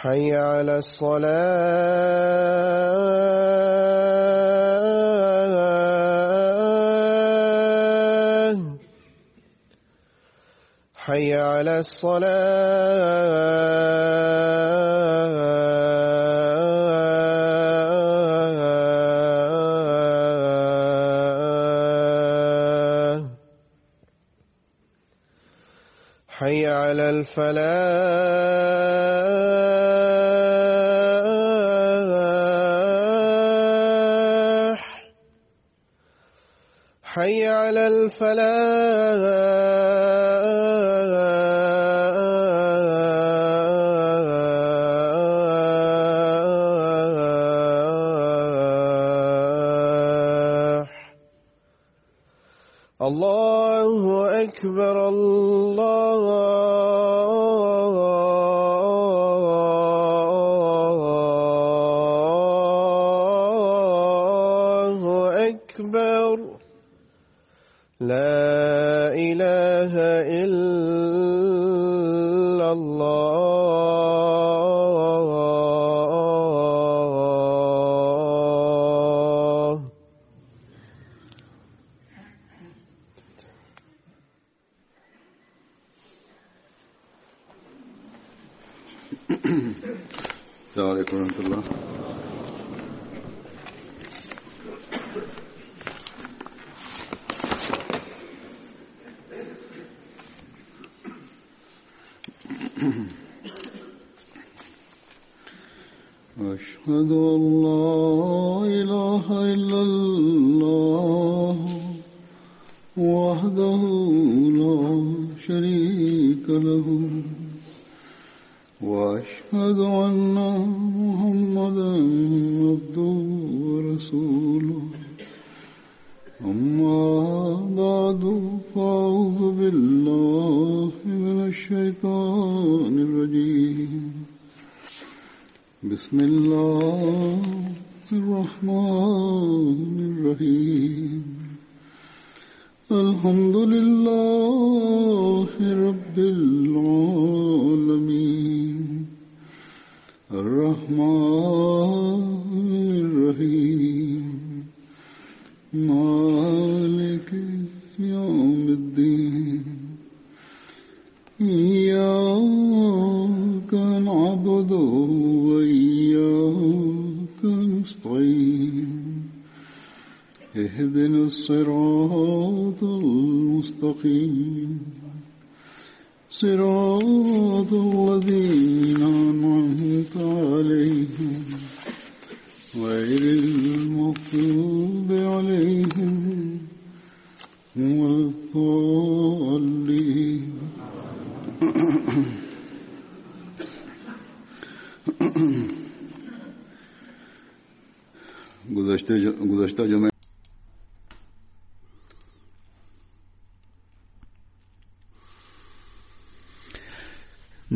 حي على الصلاة. حي على الصلاة. حي على الفلاح. حي على الفلاح. اهدنا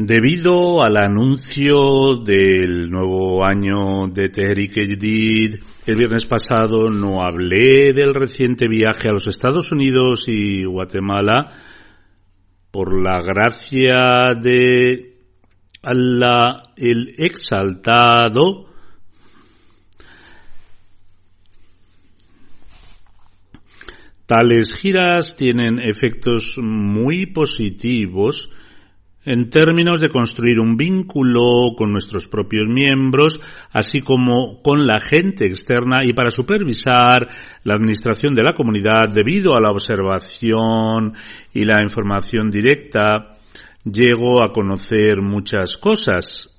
Debido al anuncio del nuevo año de Tehrik Jadid, el viernes pasado no hablé del reciente viaje a los Estados Unidos y Guatemala por la gracia de Allah el exaltado. Tales giras tienen efectos muy positivos en términos de construir un vínculo con nuestros propios miembros, así como con la gente externa y para supervisar la administración de la comunidad debido a la observación y la información directa, llego a conocer muchas cosas.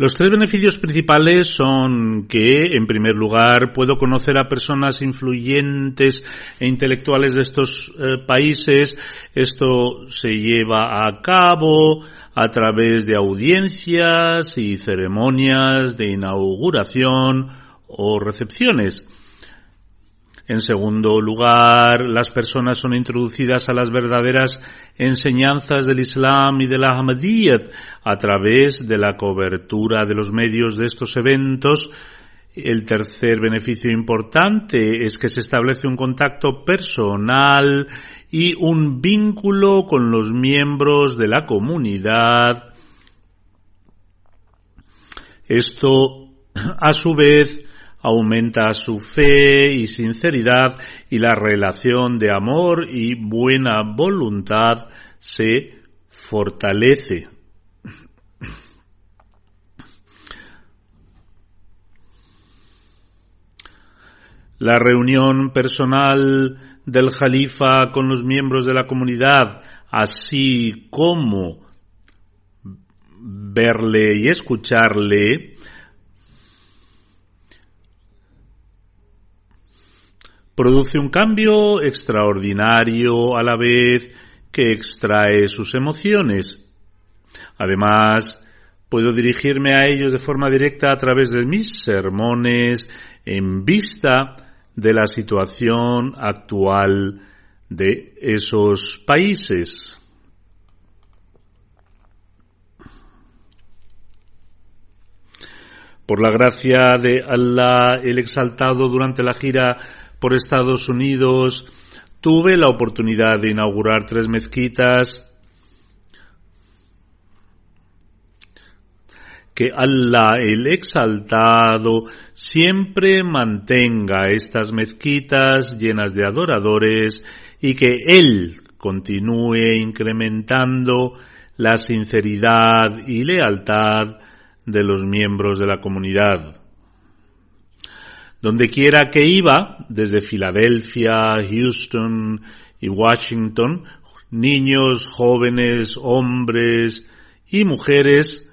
Los tres beneficios principales son que, en primer lugar, puedo conocer a personas influyentes e intelectuales de estos eh, países. Esto se lleva a cabo a través de audiencias y ceremonias de inauguración o recepciones. En segundo lugar, las personas son introducidas a las verdaderas enseñanzas del Islam y de la Ahmadiyyat a través de la cobertura de los medios de estos eventos. El tercer beneficio importante es que se establece un contacto personal y un vínculo con los miembros de la comunidad. Esto, a su vez, aumenta su fe y sinceridad y la relación de amor y buena voluntad se fortalece. La reunión personal del Jalifa con los miembros de la comunidad, así como verle y escucharle, produce un cambio extraordinario a la vez que extrae sus emociones. Además, puedo dirigirme a ellos de forma directa a través de mis sermones en vista de la situación actual de esos países. Por la gracia de Allah el exaltado durante la gira por Estados Unidos, tuve la oportunidad de inaugurar tres mezquitas que Allah el exaltado siempre mantenga estas mezquitas llenas de adoradores y que Él continúe incrementando la sinceridad y lealtad de los miembros de la comunidad. Donde quiera que iba, desde Filadelfia, Houston y Washington, niños, jóvenes, hombres y mujeres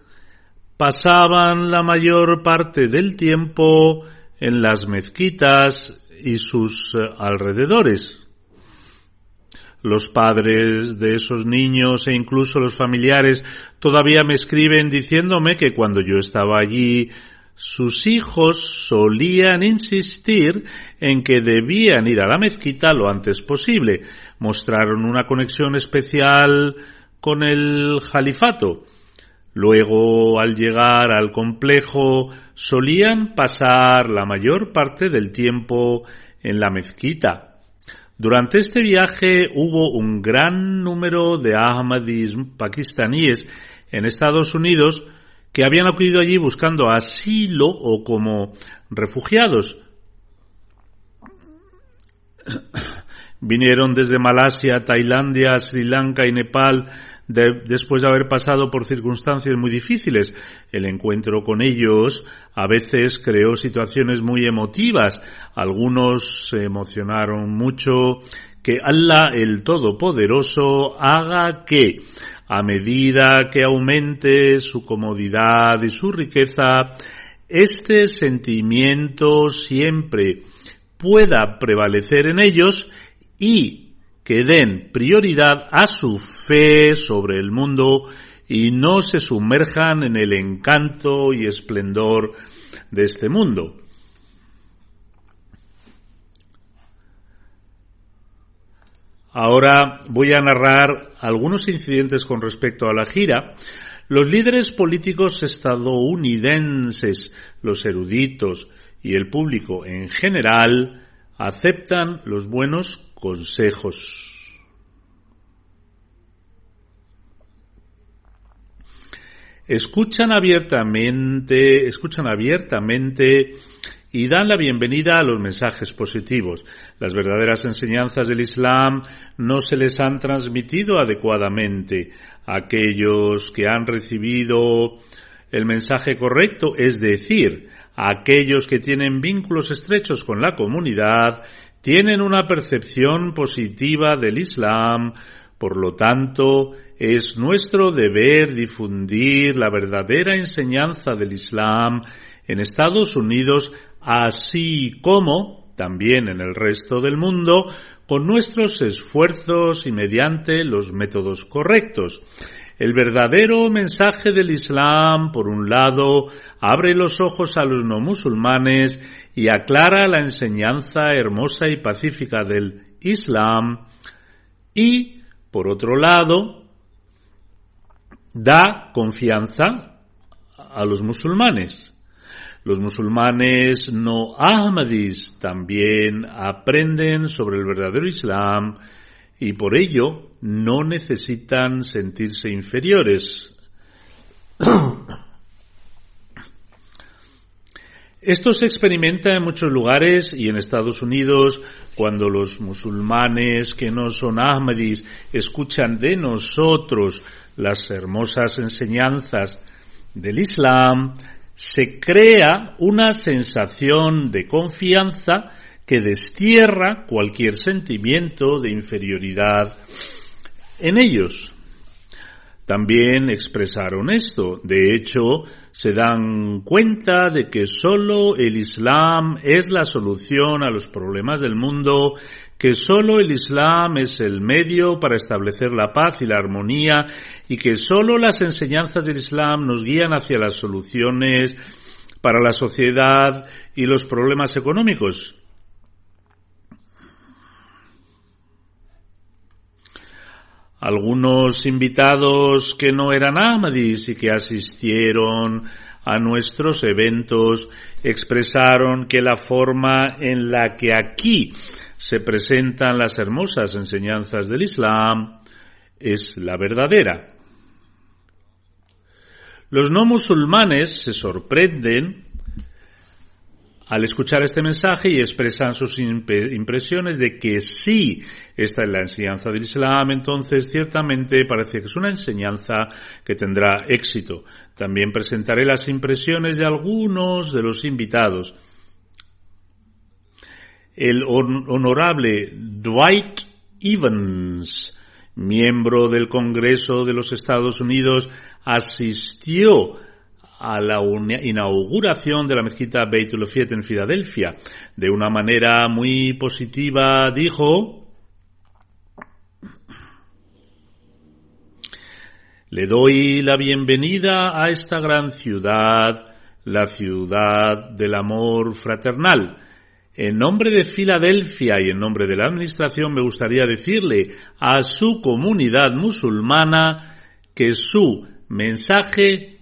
pasaban la mayor parte del tiempo en las mezquitas y sus eh, alrededores. Los padres de esos niños e incluso los familiares todavía me escriben diciéndome que cuando yo estaba allí sus hijos solían insistir en que debían ir a la mezquita lo antes posible. Mostraron una conexión especial con el califato. Luego, al llegar al complejo, solían pasar la mayor parte del tiempo en la mezquita. Durante este viaje hubo un gran número de Ahmadis pakistaníes en Estados Unidos que habían acudido allí buscando asilo o como refugiados. Vinieron desde Malasia, Tailandia, Sri Lanka y Nepal después de haber pasado por circunstancias muy difíciles. El encuentro con ellos a veces creó situaciones muy emotivas. Algunos se emocionaron mucho. Que Allah el Todopoderoso haga que a medida que aumente su comodidad y su riqueza, este sentimiento siempre pueda prevalecer en ellos y que den prioridad a su fe sobre el mundo y no se sumerjan en el encanto y esplendor de este mundo. Ahora voy a narrar algunos incidentes con respecto a la gira. Los líderes políticos estadounidenses, los eruditos y el público en general aceptan los buenos consejos. escuchan abiertamente, escuchan abiertamente y dan la bienvenida a los mensajes positivos. Las verdaderas enseñanzas del Islam no se les han transmitido adecuadamente. Aquellos que han recibido el mensaje correcto, es decir, aquellos que tienen vínculos estrechos con la comunidad, tienen una percepción positiva del Islam, por lo tanto, es nuestro deber difundir la verdadera enseñanza del Islam en Estados Unidos, así como también en el resto del mundo, con nuestros esfuerzos y mediante los métodos correctos. El verdadero mensaje del Islam, por un lado, abre los ojos a los no musulmanes y aclara la enseñanza hermosa y pacífica del Islam y, por otro lado, da confianza a los musulmanes. Los musulmanes no ahmadis también aprenden sobre el verdadero Islam y por ello no necesitan sentirse inferiores. Esto se experimenta en muchos lugares y en Estados Unidos cuando los musulmanes que no son ahmadis escuchan de nosotros las hermosas enseñanzas del Islam, se crea una sensación de confianza que destierra cualquier sentimiento de inferioridad en ellos. También expresaron esto. De hecho, se dan cuenta de que solo el Islam es la solución a los problemas del mundo, que solo el Islam es el medio para establecer la paz y la armonía y que solo las enseñanzas del Islam nos guían hacia las soluciones para la sociedad y los problemas económicos. Algunos invitados que no eran Ahmadis y que asistieron a nuestros eventos expresaron que la forma en la que aquí se presentan las hermosas enseñanzas del Islam es la verdadera. Los no musulmanes se sorprenden al escuchar este mensaje y expresan sus impresiones de que sí, esta es la enseñanza del Islam, entonces ciertamente parece que es una enseñanza que tendrá éxito. También presentaré las impresiones de algunos de los invitados. El honorable Dwight Evans, miembro del Congreso de los Estados Unidos, asistió a la inauguración de la mezquita Beit Fiet en Filadelfia. De una manera muy positiva dijo, le doy la bienvenida a esta gran ciudad, la ciudad del amor fraternal. En nombre de Filadelfia y en nombre de la Administración me gustaría decirle a su comunidad musulmana que su mensaje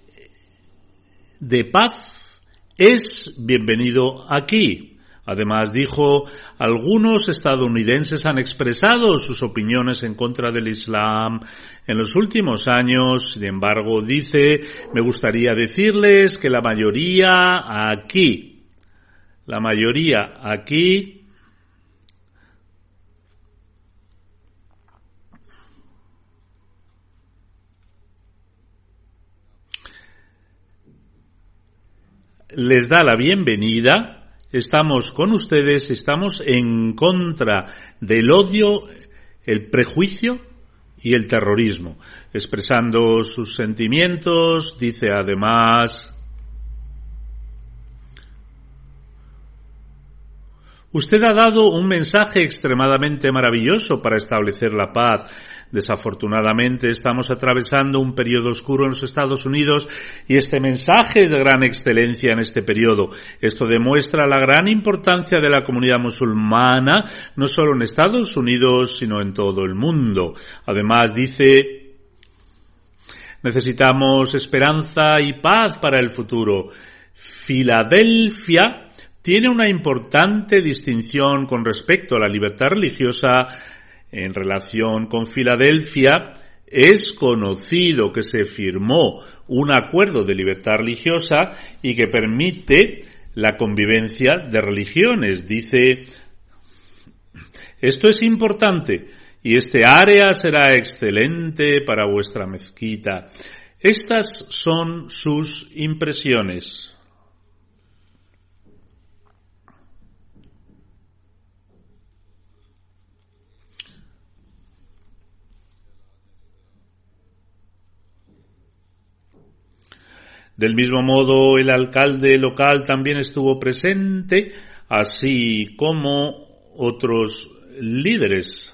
de paz es bienvenido aquí. Además dijo, algunos estadounidenses han expresado sus opiniones en contra del Islam en los últimos años. Sin embargo, dice, me gustaría decirles que la mayoría aquí, la mayoría aquí les da la bienvenida. Estamos con ustedes, estamos en contra del odio, el prejuicio y el terrorismo. Expresando sus sentimientos, dice además, Usted ha dado un mensaje extremadamente maravilloso para establecer la paz Desafortunadamente estamos atravesando un periodo oscuro en los Estados Unidos y este mensaje es de gran excelencia en este periodo. Esto demuestra la gran importancia de la comunidad musulmana, no solo en Estados Unidos, sino en todo el mundo. Además dice, necesitamos esperanza y paz para el futuro. Filadelfia tiene una importante distinción con respecto a la libertad religiosa en relación con Filadelfia, es conocido que se firmó un acuerdo de libertad religiosa y que permite la convivencia de religiones. Dice, esto es importante y este área será excelente para vuestra mezquita. Estas son sus impresiones. Del mismo modo, el alcalde local también estuvo presente, así como otros líderes.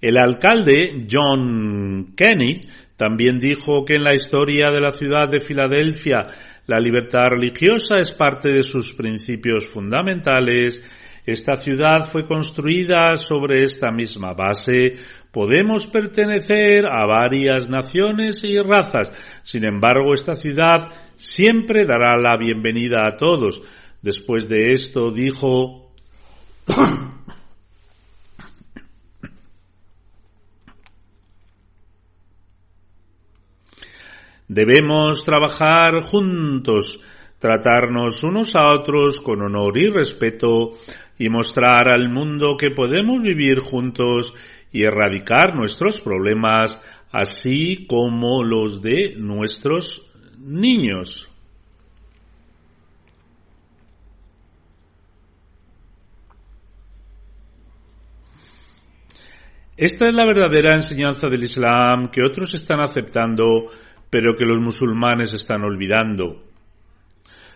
El alcalde John Kenny también dijo que en la historia de la ciudad de Filadelfia la libertad religiosa es parte de sus principios fundamentales esta ciudad fue construida sobre esta misma base. Podemos pertenecer a varias naciones y razas. Sin embargo, esta ciudad siempre dará la bienvenida a todos. Después de esto dijo, Debemos trabajar juntos, tratarnos unos a otros con honor y respeto, y mostrar al mundo que podemos vivir juntos y erradicar nuestros problemas, así como los de nuestros niños. Esta es la verdadera enseñanza del Islam que otros están aceptando, pero que los musulmanes están olvidando.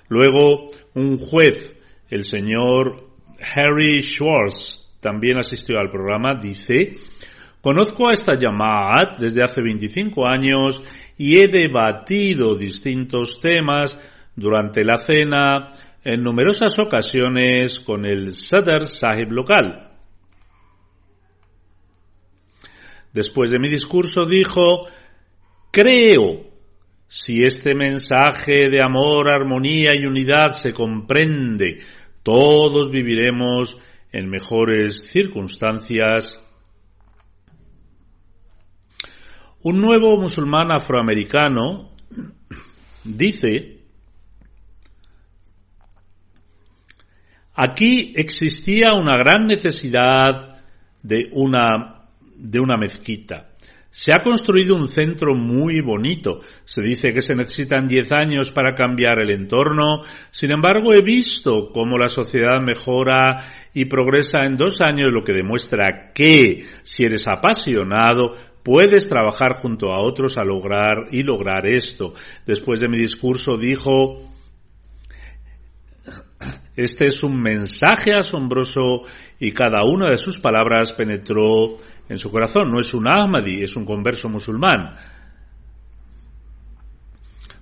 Luego, un juez, el señor Harry Schwartz también asistió al programa, dice, conozco a esta llamada desde hace 25 años y he debatido distintos temas durante la cena en numerosas ocasiones con el Sadr Sahib local. Después de mi discurso dijo, creo, si este mensaje de amor, armonía y unidad se comprende todos viviremos en mejores circunstancias. Un nuevo musulmán afroamericano dice, aquí existía una gran necesidad de una, de una mezquita. Se ha construido un centro muy bonito. Se dice que se necesitan 10 años para cambiar el entorno. Sin embargo, he visto cómo la sociedad mejora y progresa en dos años, lo que demuestra que si eres apasionado, puedes trabajar junto a otros a lograr y lograr esto. Después de mi discurso dijo, este es un mensaje asombroso y cada una de sus palabras penetró en su corazón. No es un Ahmadi, es un converso musulmán.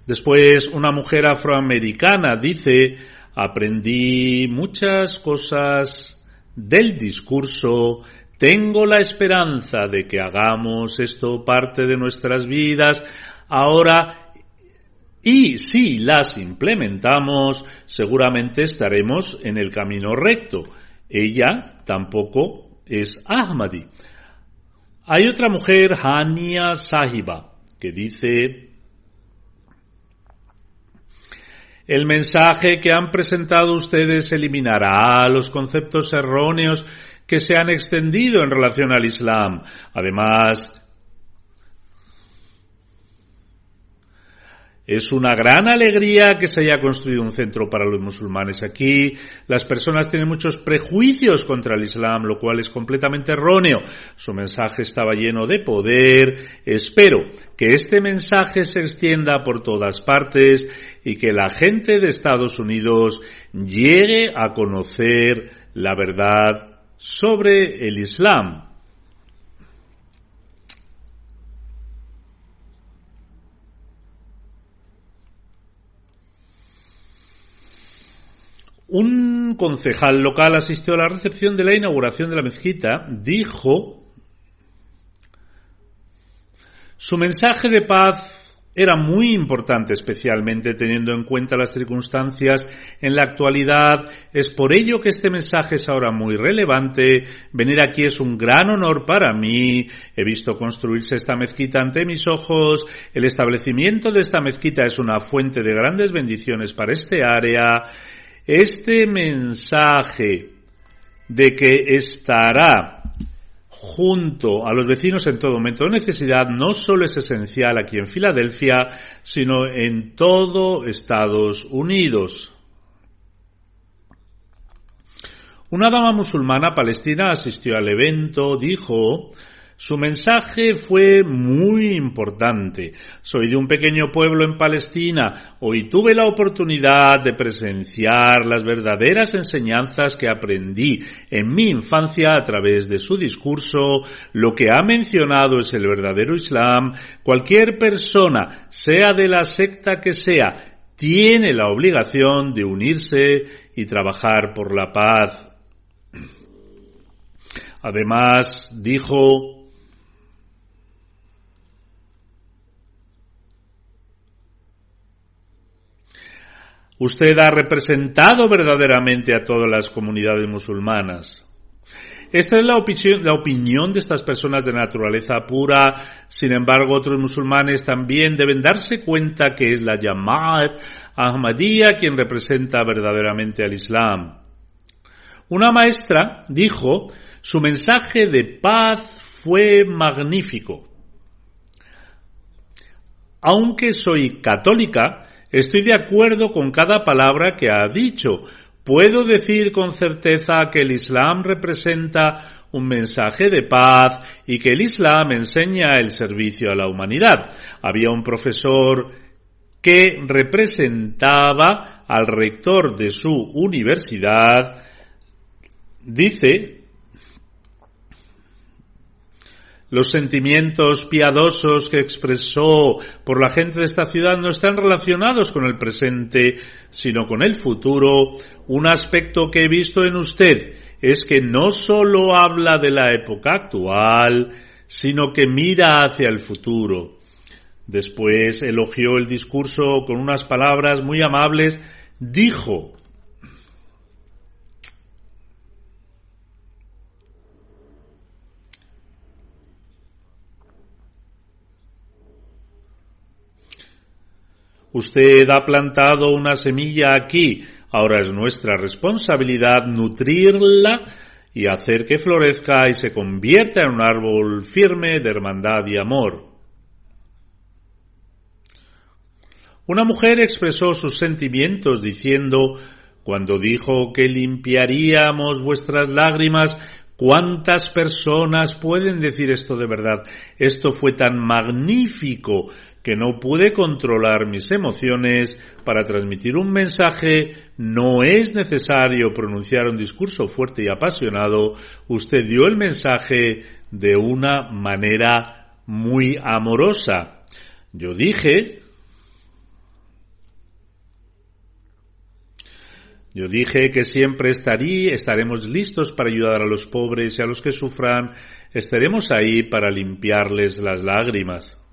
Después, una mujer afroamericana dice, aprendí muchas cosas del discurso, tengo la esperanza de que hagamos esto parte de nuestras vidas ahora y si las implementamos, seguramente estaremos en el camino recto. Ella tampoco es Ahmadi. Hay otra mujer, Hania Sahiba, que dice, el mensaje que han presentado ustedes eliminará los conceptos erróneos que se han extendido en relación al Islam. Además, Es una gran alegría que se haya construido un centro para los musulmanes aquí. Las personas tienen muchos prejuicios contra el Islam, lo cual es completamente erróneo. Su mensaje estaba lleno de poder. Espero que este mensaje se extienda por todas partes y que la gente de Estados Unidos llegue a conocer la verdad sobre el Islam. Un concejal local asistió a la recepción de la inauguración de la mezquita, dijo, su mensaje de paz era muy importante, especialmente teniendo en cuenta las circunstancias en la actualidad. Es por ello que este mensaje es ahora muy relevante. Venir aquí es un gran honor para mí. He visto construirse esta mezquita ante mis ojos. El establecimiento de esta mezquita es una fuente de grandes bendiciones para este área. Este mensaje de que estará junto a los vecinos en todo momento de necesidad no solo es esencial aquí en Filadelfia, sino en todo Estados Unidos. Una dama musulmana palestina asistió al evento, dijo, su mensaje fue muy importante. Soy de un pequeño pueblo en Palestina. Hoy tuve la oportunidad de presenciar las verdaderas enseñanzas que aprendí en mi infancia a través de su discurso. Lo que ha mencionado es el verdadero Islam. Cualquier persona, sea de la secta que sea, tiene la obligación de unirse y trabajar por la paz. Además, dijo, Usted ha representado verdaderamente a todas las comunidades musulmanas. Esta es la, opinión de estas personas de naturaleza pura. Sin embargo, otros musulmanes también deben darse cuenta que es la Yama'at Ahmadiyya quien representa verdaderamente al Islam. Una maestra dijo, su mensaje de paz fue magnífico. Aunque soy católica, Estoy de acuerdo con cada palabra que ha dicho. Puedo decir con certeza que el Islam representa un mensaje de paz y que el Islam enseña el servicio a la humanidad. Había un profesor que representaba al rector de su universidad, dice Los sentimientos piadosos que expresó por la gente de esta ciudad no están relacionados con el presente, sino con el futuro. Un aspecto que he visto en usted es que no solo habla de la época actual, sino que mira hacia el futuro. Después elogió el discurso con unas palabras muy amables, dijo, Usted ha plantado una semilla aquí, ahora es nuestra responsabilidad nutrirla y hacer que florezca y se convierta en un árbol firme de hermandad y amor. Una mujer expresó sus sentimientos diciendo, cuando dijo que limpiaríamos vuestras lágrimas, ¿Cuántas personas pueden decir esto de verdad? Esto fue tan magnífico que no pude controlar mis emociones para transmitir un mensaje, no es necesario pronunciar un discurso fuerte y apasionado, usted dio el mensaje de una manera muy amorosa. Yo dije, yo dije que siempre estarí, estaremos listos para ayudar a los pobres y a los que sufran, estaremos ahí para limpiarles las lágrimas.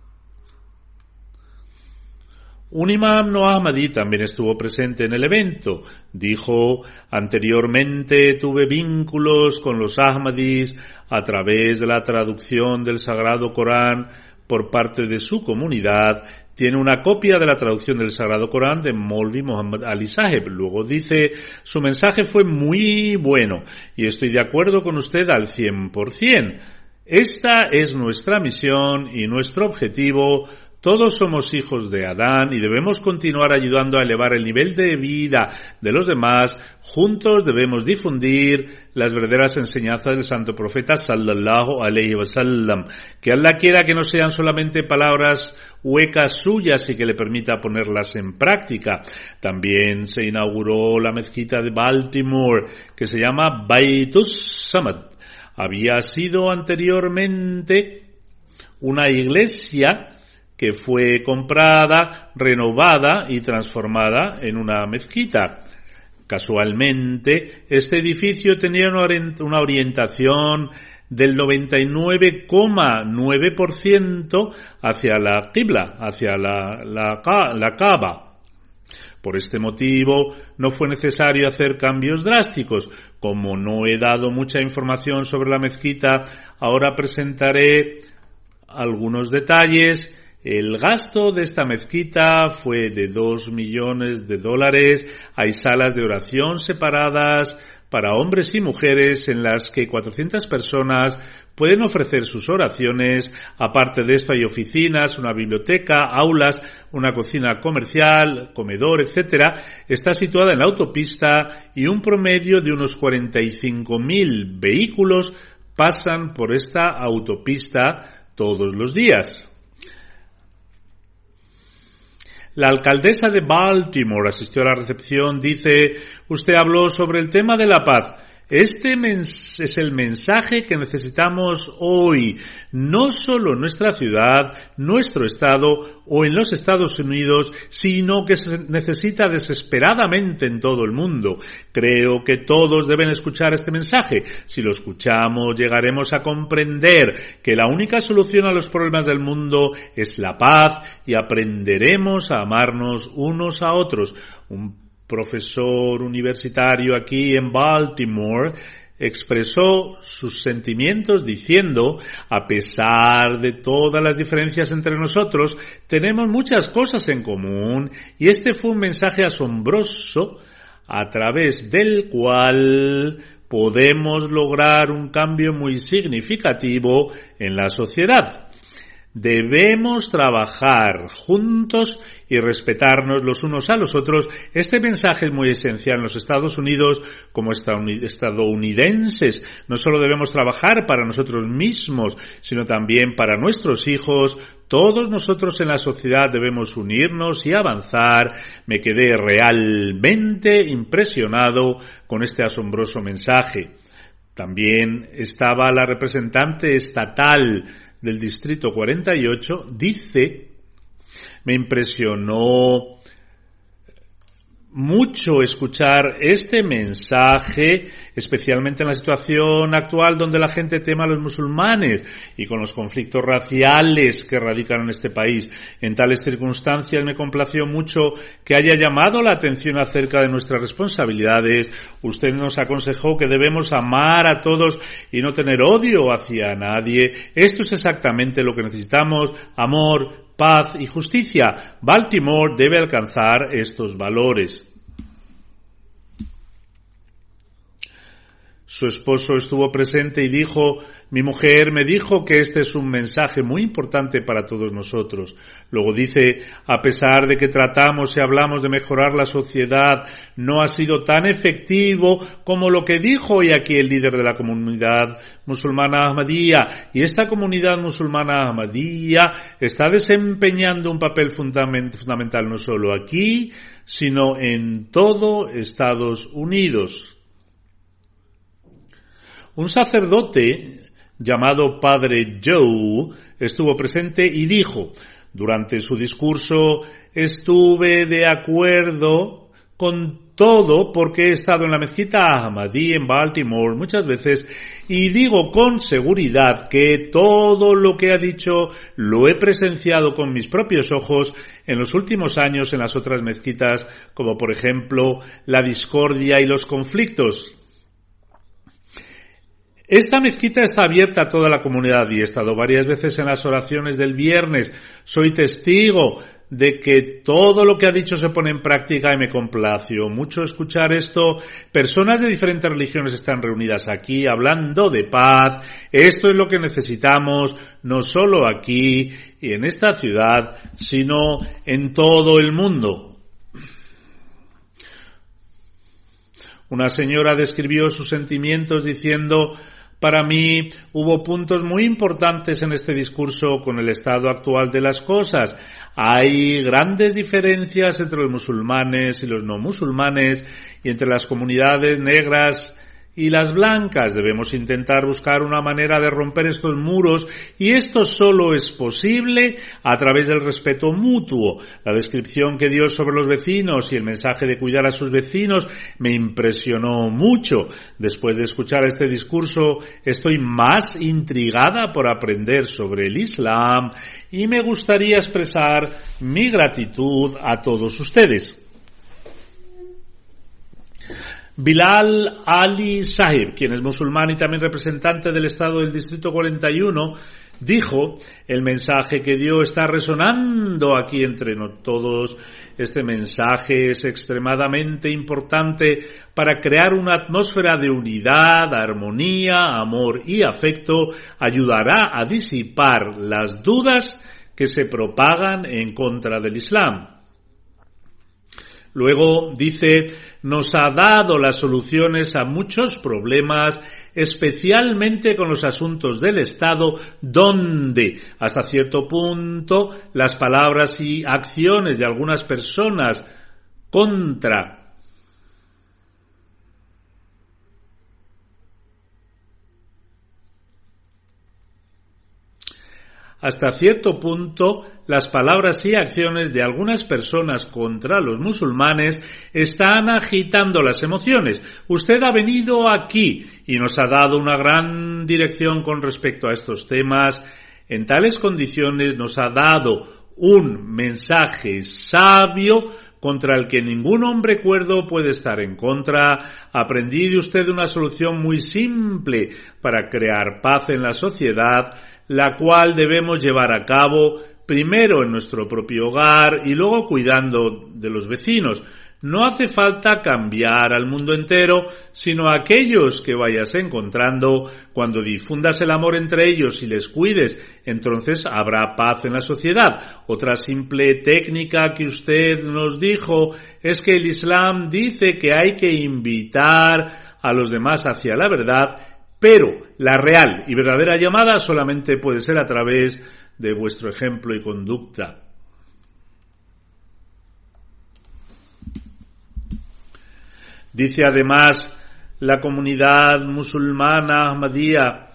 Un imam no ahmadí también estuvo presente en el evento. Dijo, anteriormente tuve vínculos con los ahmadis a través de la traducción del Sagrado Corán por parte de su comunidad. Tiene una copia de la traducción del Sagrado Corán de Molvi Muhammad Ali Saheb. Luego dice, su mensaje fue muy bueno y estoy de acuerdo con usted al 100%. Esta es nuestra misión y nuestro objetivo todos somos hijos de Adán y debemos continuar ayudando a elevar el nivel de vida de los demás. Juntos debemos difundir las verdaderas enseñanzas del santo profeta sallallahu alaihi wasallam. Que Allah quiera que no sean solamente palabras huecas suyas y que le permita ponerlas en práctica. También se inauguró la mezquita de Baltimore que se llama Baitus Samad. Había sido anteriormente una iglesia que fue comprada, renovada y transformada en una mezquita. Casualmente, este edificio tenía una orientación del 99,9% hacia la Qibla, hacia la, la, la Kaaba. Por este motivo, no fue necesario hacer cambios drásticos. Como no he dado mucha información sobre la mezquita, ahora presentaré algunos detalles. El gasto de esta mezquita fue de 2 millones de dólares. Hay salas de oración separadas, para hombres y mujeres en las que 400 personas pueden ofrecer sus oraciones. Aparte de esto hay oficinas, una biblioteca, aulas, una cocina comercial, comedor, etc. Está situada en la autopista y un promedio de unos 45.000 vehículos pasan por esta autopista todos los días. La alcaldesa de Baltimore asistió a la recepción, dice, usted habló sobre el tema de la paz. Este es el mensaje que necesitamos hoy, no solo en nuestra ciudad, nuestro estado o en los Estados Unidos, sino que se necesita desesperadamente en todo el mundo. Creo que todos deben escuchar este mensaje. Si lo escuchamos, llegaremos a comprender que la única solución a los problemas del mundo es la paz y aprenderemos a amarnos unos a otros. Profesor universitario aquí en Baltimore, expresó sus sentimientos diciendo, a pesar de todas las diferencias entre nosotros, tenemos muchas cosas en común y este fue un mensaje asombroso a través del cual podemos lograr un cambio muy significativo en la sociedad. Debemos trabajar juntos y respetarnos los unos a los otros. Este mensaje es muy esencial en los Estados Unidos como estadounidenses. No solo debemos trabajar para nosotros mismos, sino también para nuestros hijos. Todos nosotros en la sociedad debemos unirnos y avanzar. Me quedé realmente impresionado con este asombroso mensaje. También estaba la representante estatal del Distrito 48 dice, me impresionó mucho escuchar este mensaje, especialmente en la situación actual donde la gente tema a los musulmanes y con los conflictos raciales que radican en este país. En tales circunstancias me complació mucho que haya llamado la atención acerca de nuestras responsabilidades. Usted nos aconsejó que debemos amar a todos y no tener odio hacia nadie. Esto es exactamente lo que necesitamos, amor, paz y justicia. Baltimore debe alcanzar estos valores. Su esposo estuvo presente y dijo, mi mujer me dijo que este es un mensaje muy importante para todos nosotros. Luego dice, a pesar de que tratamos y hablamos de mejorar la sociedad, no ha sido tan efectivo como lo que dijo hoy aquí el líder de la comunidad musulmana Ahmadiyya. Y esta comunidad musulmana Ahmadiyya está desempeñando un papel fundamental no solo aquí, sino en todo Estados Unidos. Un sacerdote llamado Padre Joe estuvo presente y dijo, durante su discurso estuve de acuerdo con todo porque he estado en la mezquita Ahmadi en Baltimore muchas veces y digo con seguridad que todo lo que ha dicho lo he presenciado con mis propios ojos en los últimos años en las otras mezquitas como por ejemplo la discordia y los conflictos. Esta mezquita está abierta a toda la comunidad y he estado varias veces en las oraciones del viernes. Soy testigo de que todo lo que ha dicho se pone en práctica y me complació mucho escuchar esto. Personas de diferentes religiones están reunidas aquí hablando de paz. Esto es lo que necesitamos, no solo aquí y en esta ciudad, sino en todo el mundo. Una señora describió sus sentimientos diciendo para mí hubo puntos muy importantes en este discurso con el estado actual de las cosas. Hay grandes diferencias entre los musulmanes y los no musulmanes y entre las comunidades negras y las blancas. Debemos intentar buscar una manera de romper estos muros y esto solo es posible a través del respeto mutuo. La descripción que dio sobre los vecinos y el mensaje de cuidar a sus vecinos me impresionó mucho. Después de escuchar este discurso estoy más intrigada por aprender sobre el Islam y me gustaría expresar mi gratitud a todos ustedes. Bilal Ali Sahib, quien es musulmán y también representante del Estado del Distrito 41, dijo, el mensaje que dio está resonando aquí entre todos. Este mensaje es extremadamente importante para crear una atmósfera de unidad, armonía, amor y afecto. Ayudará a disipar las dudas que se propagan en contra del Islam. Luego dice, nos ha dado las soluciones a muchos problemas, especialmente con los asuntos del Estado, donde hasta cierto punto las palabras y acciones de algunas personas contra hasta cierto punto las palabras y acciones de algunas personas contra los musulmanes están agitando las emociones. Usted ha venido aquí y nos ha dado una gran dirección con respecto a estos temas. En tales condiciones nos ha dado un mensaje sabio contra el que ningún hombre cuerdo puede estar en contra. Aprendí de usted una solución muy simple para crear paz en la sociedad la cual debemos llevar a cabo primero en nuestro propio hogar y luego cuidando de los vecinos. No hace falta cambiar al mundo entero, sino a aquellos que vayas encontrando. Cuando difundas el amor entre ellos y les cuides, entonces habrá paz en la sociedad. Otra simple técnica que usted nos dijo es que el Islam dice que hay que invitar a los demás hacia la verdad pero la real y verdadera llamada solamente puede ser a través de vuestro ejemplo y conducta. Dice además la comunidad musulmana Ahmadiyya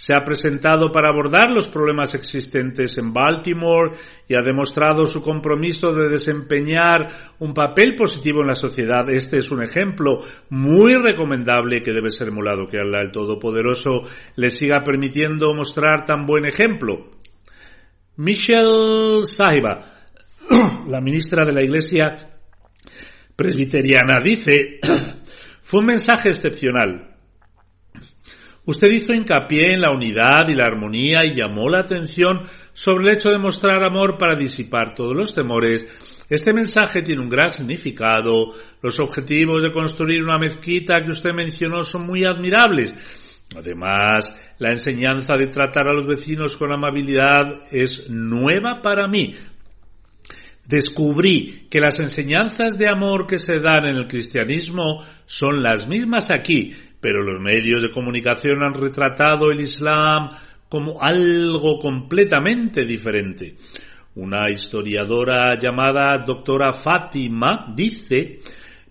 se ha presentado para abordar los problemas existentes en Baltimore y ha demostrado su compromiso de desempeñar un papel positivo en la sociedad. Este es un ejemplo muy recomendable que debe ser emulado. Que Allah el Todopoderoso le siga permitiendo mostrar tan buen ejemplo. Michelle Sahiba, la ministra de la Iglesia presbiteriana, dice, fue un mensaje excepcional Usted hizo hincapié en la unidad y la armonía y llamó la atención sobre el hecho de mostrar amor para disipar todos los temores. Este mensaje tiene un gran significado. Los objetivos de construir una mezquita que usted mencionó son muy admirables. Además, la enseñanza de tratar a los vecinos con amabilidad es nueva para mí. Descubrí que las enseñanzas de amor que se dan en el cristianismo son las mismas aquí, pero los medios de comunicación han retratado el Islam como algo completamente diferente. Una historiadora llamada doctora Fátima dice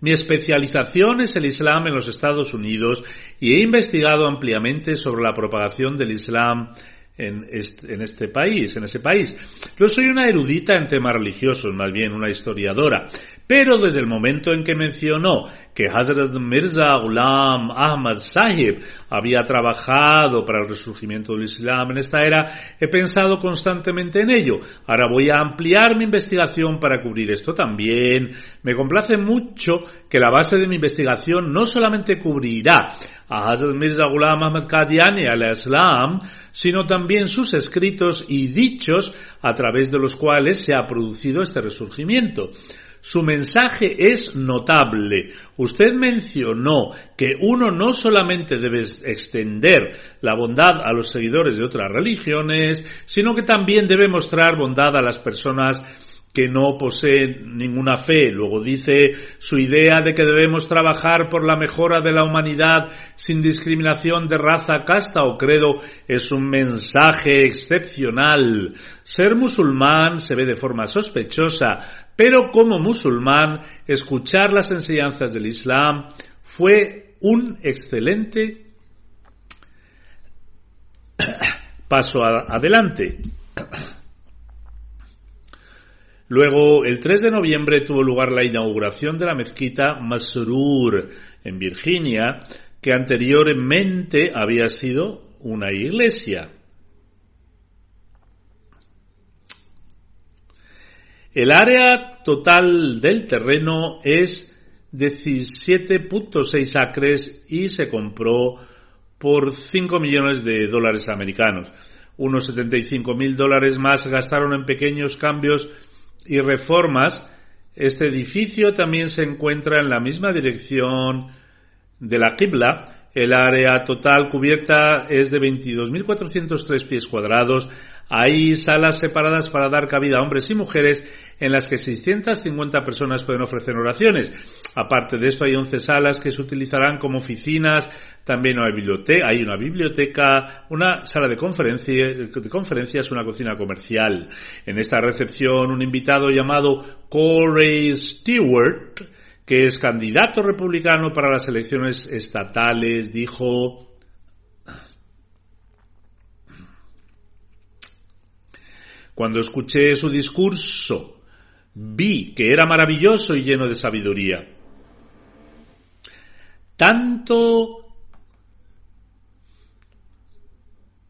mi especialización es el Islam en los Estados Unidos y he investigado ampliamente sobre la propagación del Islam en este, país, en ese país. Yo soy una erudita en temas religiosos, más bien una historiadora, pero desde el momento en que mencionó que Hazrat Mirza Ghulam Ahmad Sahib había trabajado para el resurgimiento del Islam en esta era, he pensado constantemente en ello. Ahora voy a ampliar mi investigación para cubrir esto también. Me complace mucho que la base de mi investigación no solamente cubrirá a Hazrat Mirza Ghulam Ahmad Qadiani al Islam, sino también sus escritos y dichos a través de los cuales se ha producido este resurgimiento. Su mensaje es notable. Usted mencionó que uno no solamente debe extender la bondad a los seguidores de otras religiones, sino que también debe mostrar bondad a las personas que no posee ninguna fe. Luego dice su idea de que debemos trabajar por la mejora de la humanidad sin discriminación de raza, casta o credo es un mensaje excepcional. Ser musulmán se ve de forma sospechosa, pero como musulmán escuchar las enseñanzas del Islam fue un excelente paso adelante. Luego, el 3 de noviembre tuvo lugar la inauguración de la mezquita Masrur en Virginia, que anteriormente había sido una iglesia. El área total del terreno es 17.6 acres y se compró por 5 millones de dólares americanos. Unos 75 mil dólares más gastaron en pequeños cambios y reformas. Este edificio también se encuentra en la misma dirección de la Qibla. El área total cubierta es de 22.403 pies cuadrados. Hay salas separadas para dar cabida a hombres y mujeres en las que 650 personas pueden ofrecer oraciones. Aparte de esto, hay 11 salas que se utilizarán como oficinas. También hay, biblioteca, hay una biblioteca, una sala de, de conferencias, una cocina comercial. En esta recepción, un invitado llamado Corey Stewart, que es candidato republicano para las elecciones estatales, dijo, Cuando escuché su discurso, vi que era maravilloso y lleno de sabiduría. Tanto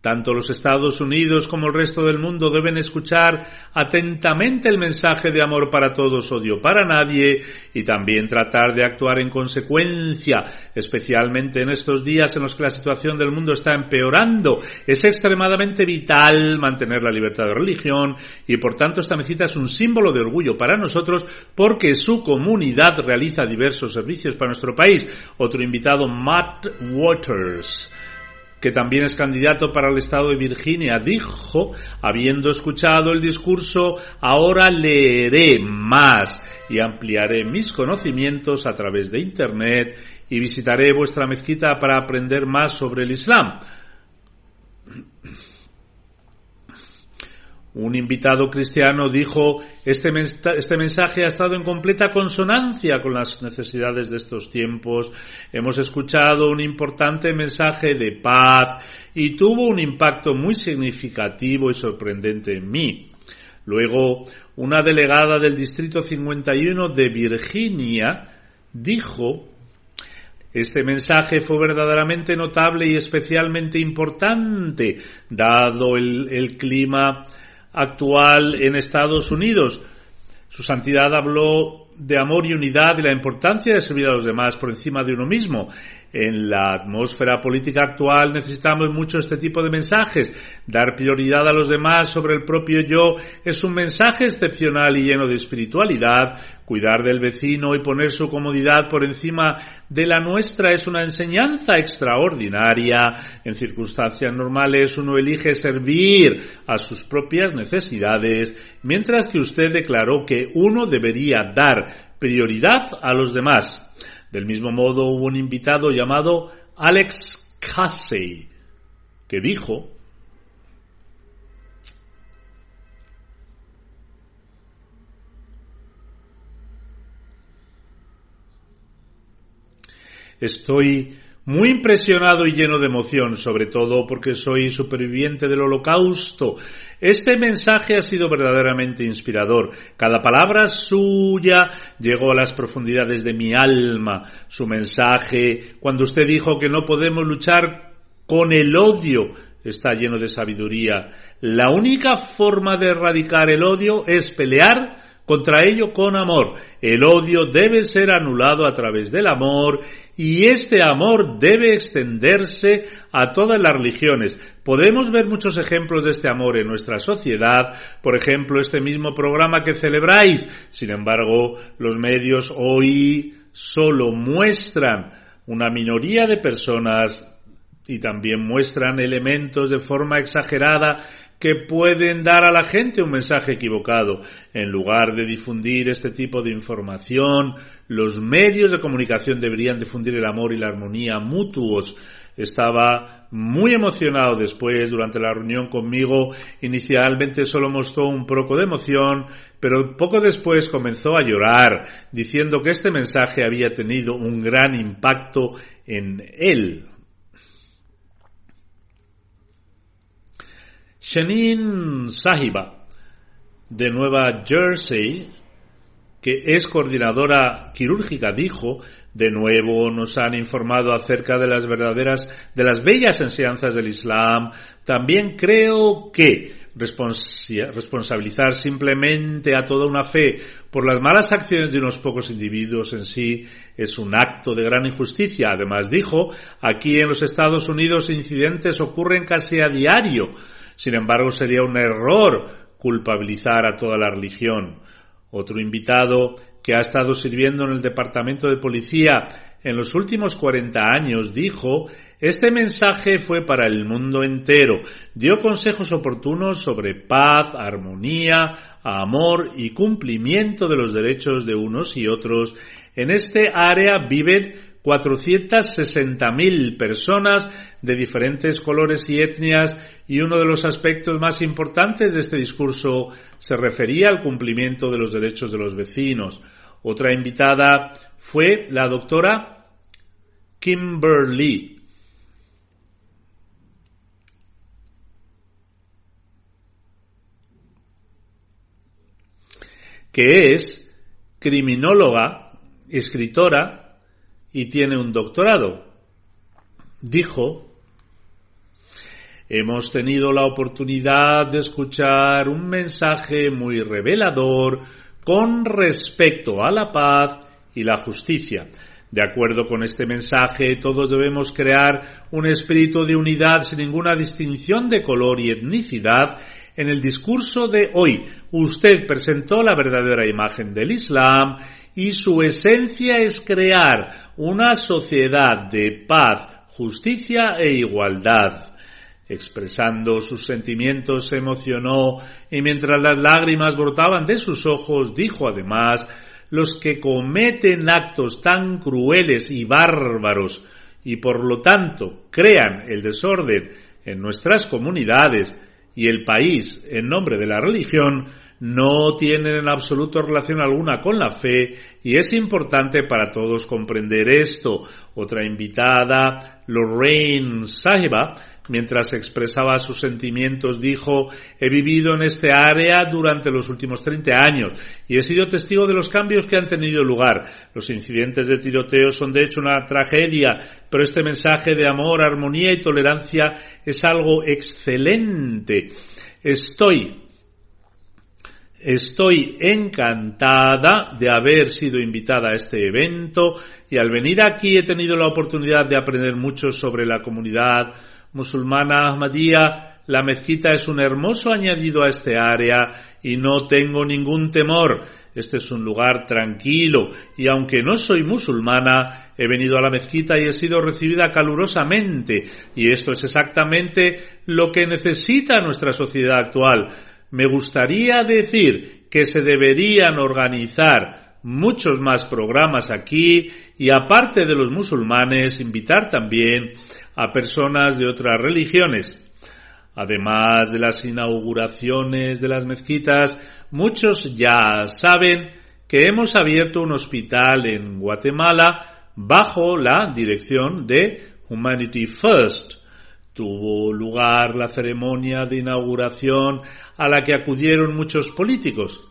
Tanto los Estados Unidos como el resto del mundo deben escuchar atentamente el mensaje de amor para todos, odio para nadie y también tratar de actuar en consecuencia, especialmente en estos días en los que la situación del mundo está empeorando. Es extremadamente vital mantener la libertad de religión y por tanto esta mezquita es un símbolo de orgullo para nosotros porque su comunidad realiza diversos servicios para nuestro país. Otro invitado, Matt Waters que también es candidato para el estado de Virginia, dijo, habiendo escuchado el discurso, ahora leeré más y ampliaré mis conocimientos a través de Internet y visitaré vuestra mezquita para aprender más sobre el Islam. Un invitado cristiano dijo, este, este, mensaje ha estado en completa consonancia con las necesidades de estos tiempos. Hemos escuchado un importante mensaje de paz y tuvo un impacto muy significativo y sorprendente en mí. Luego, una delegada del Distrito 51 de Virginia dijo, este mensaje fue verdaderamente notable y especialmente importante, dado el, el clima actual en Estados Unidos. Su santidad habló de amor y unidad y la importancia de servir a los demás por encima de uno mismo. En la atmósfera política actual necesitamos mucho este tipo de mensajes. Dar prioridad a los demás sobre el propio yo es un mensaje excepcional y lleno de espiritualidad. Cuidar del vecino y poner su comodidad por encima de la nuestra es una enseñanza extraordinaria. En circunstancias normales uno elige servir a sus propias necesidades, mientras que usted declaró que uno debería dar prioridad a los demás. Del mismo modo hubo un invitado llamado Alex Casey que dijo Estoy muy impresionado y lleno de emoción, sobre todo porque soy superviviente del holocausto. Este mensaje ha sido verdaderamente inspirador. Cada palabra suya llegó a las profundidades de mi alma. Su mensaje, cuando usted dijo que no podemos luchar con el odio, está lleno de sabiduría. La única forma de erradicar el odio es pelear contra ello con amor. El odio debe ser anulado a través del amor y este amor debe extenderse a todas las religiones. Podemos ver muchos ejemplos de este amor en nuestra sociedad, por ejemplo, este mismo programa que celebráis. Sin embargo, los medios hoy solo muestran una minoría de personas y también muestran elementos de forma exagerada que pueden dar a la gente un mensaje equivocado. En lugar de difundir este tipo de información, los medios de comunicación deberían difundir el amor y la armonía mutuos. Estaba muy emocionado después, durante la reunión conmigo. Inicialmente solo mostró un poco de emoción, pero poco después comenzó a llorar, diciendo que este mensaje había tenido un gran impacto en él. Shanin Sahiba, de Nueva Jersey, que es coordinadora quirúrgica, dijo, de nuevo nos han informado acerca de las verdaderas, de las bellas enseñanzas del Islam. También creo que responsabilizar simplemente a toda una fe por las malas acciones de unos pocos individuos en sí es un acto de gran injusticia. Además dijo, aquí en los Estados Unidos incidentes ocurren casi a diario sin embargo, sería un error culpabilizar a toda la religión. Otro invitado que ha estado sirviendo en el Departamento de Policía en los últimos 40 años dijo, este mensaje fue para el mundo entero. Dio consejos oportunos sobre paz, armonía, amor y cumplimiento de los derechos de unos y otros. En este área viven 460.000 personas de diferentes colores y etnias y uno de los aspectos más importantes de este discurso se refería al cumplimiento de los derechos de los vecinos. Otra invitada fue la doctora Kimberly. que es criminóloga, escritora, y tiene un doctorado. Dijo, hemos tenido la oportunidad de escuchar un mensaje muy revelador con respecto a la paz y la justicia. De acuerdo con este mensaje, todos debemos crear un espíritu de unidad sin ninguna distinción de color y etnicidad. En el discurso de hoy, usted presentó la verdadera imagen del Islam y su esencia es crear una sociedad de paz, justicia e igualdad. Expresando sus sentimientos se emocionó y mientras las lágrimas brotaban de sus ojos dijo además los que cometen actos tan crueles y bárbaros y por lo tanto crean el desorden en nuestras comunidades y el país en nombre de la religión no tienen en absoluto relación alguna con la fe y es importante para todos comprender esto. Otra invitada, Lorraine Sahiba, mientras expresaba sus sentimientos, dijo, he vivido en este área durante los últimos 30 años y he sido testigo de los cambios que han tenido lugar. Los incidentes de tiroteo son de hecho una tragedia, pero este mensaje de amor, armonía y tolerancia es algo excelente. Estoy Estoy encantada de haber sido invitada a este evento y al venir aquí he tenido la oportunidad de aprender mucho sobre la comunidad musulmana Ahmadía. La mezquita es un hermoso añadido a este área y no tengo ningún temor. Este es un lugar tranquilo y aunque no soy musulmana, he venido a la mezquita y he sido recibida calurosamente y esto es exactamente lo que necesita nuestra sociedad actual me gustaría decir que se deberían organizar muchos más programas aquí y aparte de los musulmanes invitar también a personas de otras religiones. Además de las inauguraciones de las mezquitas, muchos ya saben que hemos abierto un hospital en Guatemala bajo la dirección de Humanity First, tuvo lugar la ceremonia de inauguración a la que acudieron muchos políticos.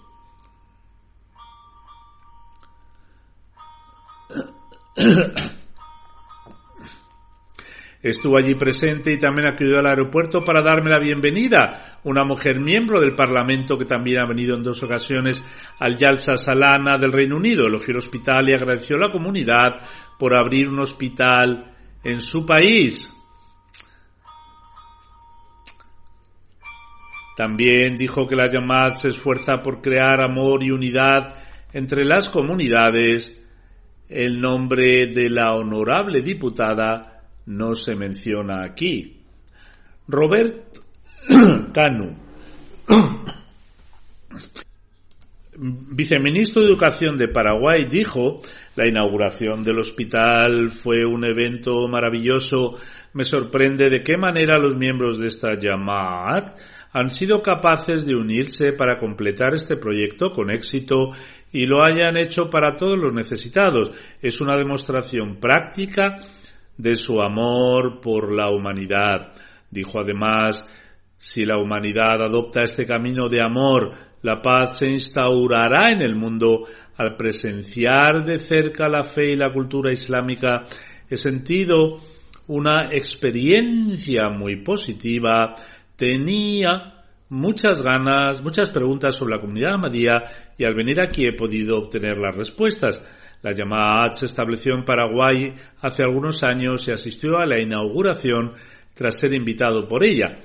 Estuvo allí presente y también acudió al aeropuerto para darme la bienvenida. Una mujer miembro del Parlamento que también ha venido en dos ocasiones al Yalsa Salana del Reino Unido. Elogió el hospital y agradeció a la comunidad por abrir un hospital en su país. También dijo que la llamada se esfuerza por crear amor y unidad entre las comunidades. El nombre de la honorable diputada no se menciona aquí. Robert Canu, viceministro de Educación de Paraguay, dijo, la inauguración del hospital fue un evento maravilloso. Me sorprende de qué manera los miembros de esta Yamaat han sido capaces de unirse para completar este proyecto con éxito y lo hayan hecho para todos los necesitados. Es una demostración práctica de su amor por la humanidad. Dijo además, si la humanidad adopta este camino de amor, la paz se instaurará en el mundo al presenciar de cerca la fe y la cultura islámica. He sentido una experiencia muy positiva. Tenía muchas ganas, muchas preguntas sobre la comunidad Ahmadía y al venir aquí he podido obtener las respuestas. La llamada se estableció en Paraguay hace algunos años y asistió a la inauguración tras ser invitado por ella.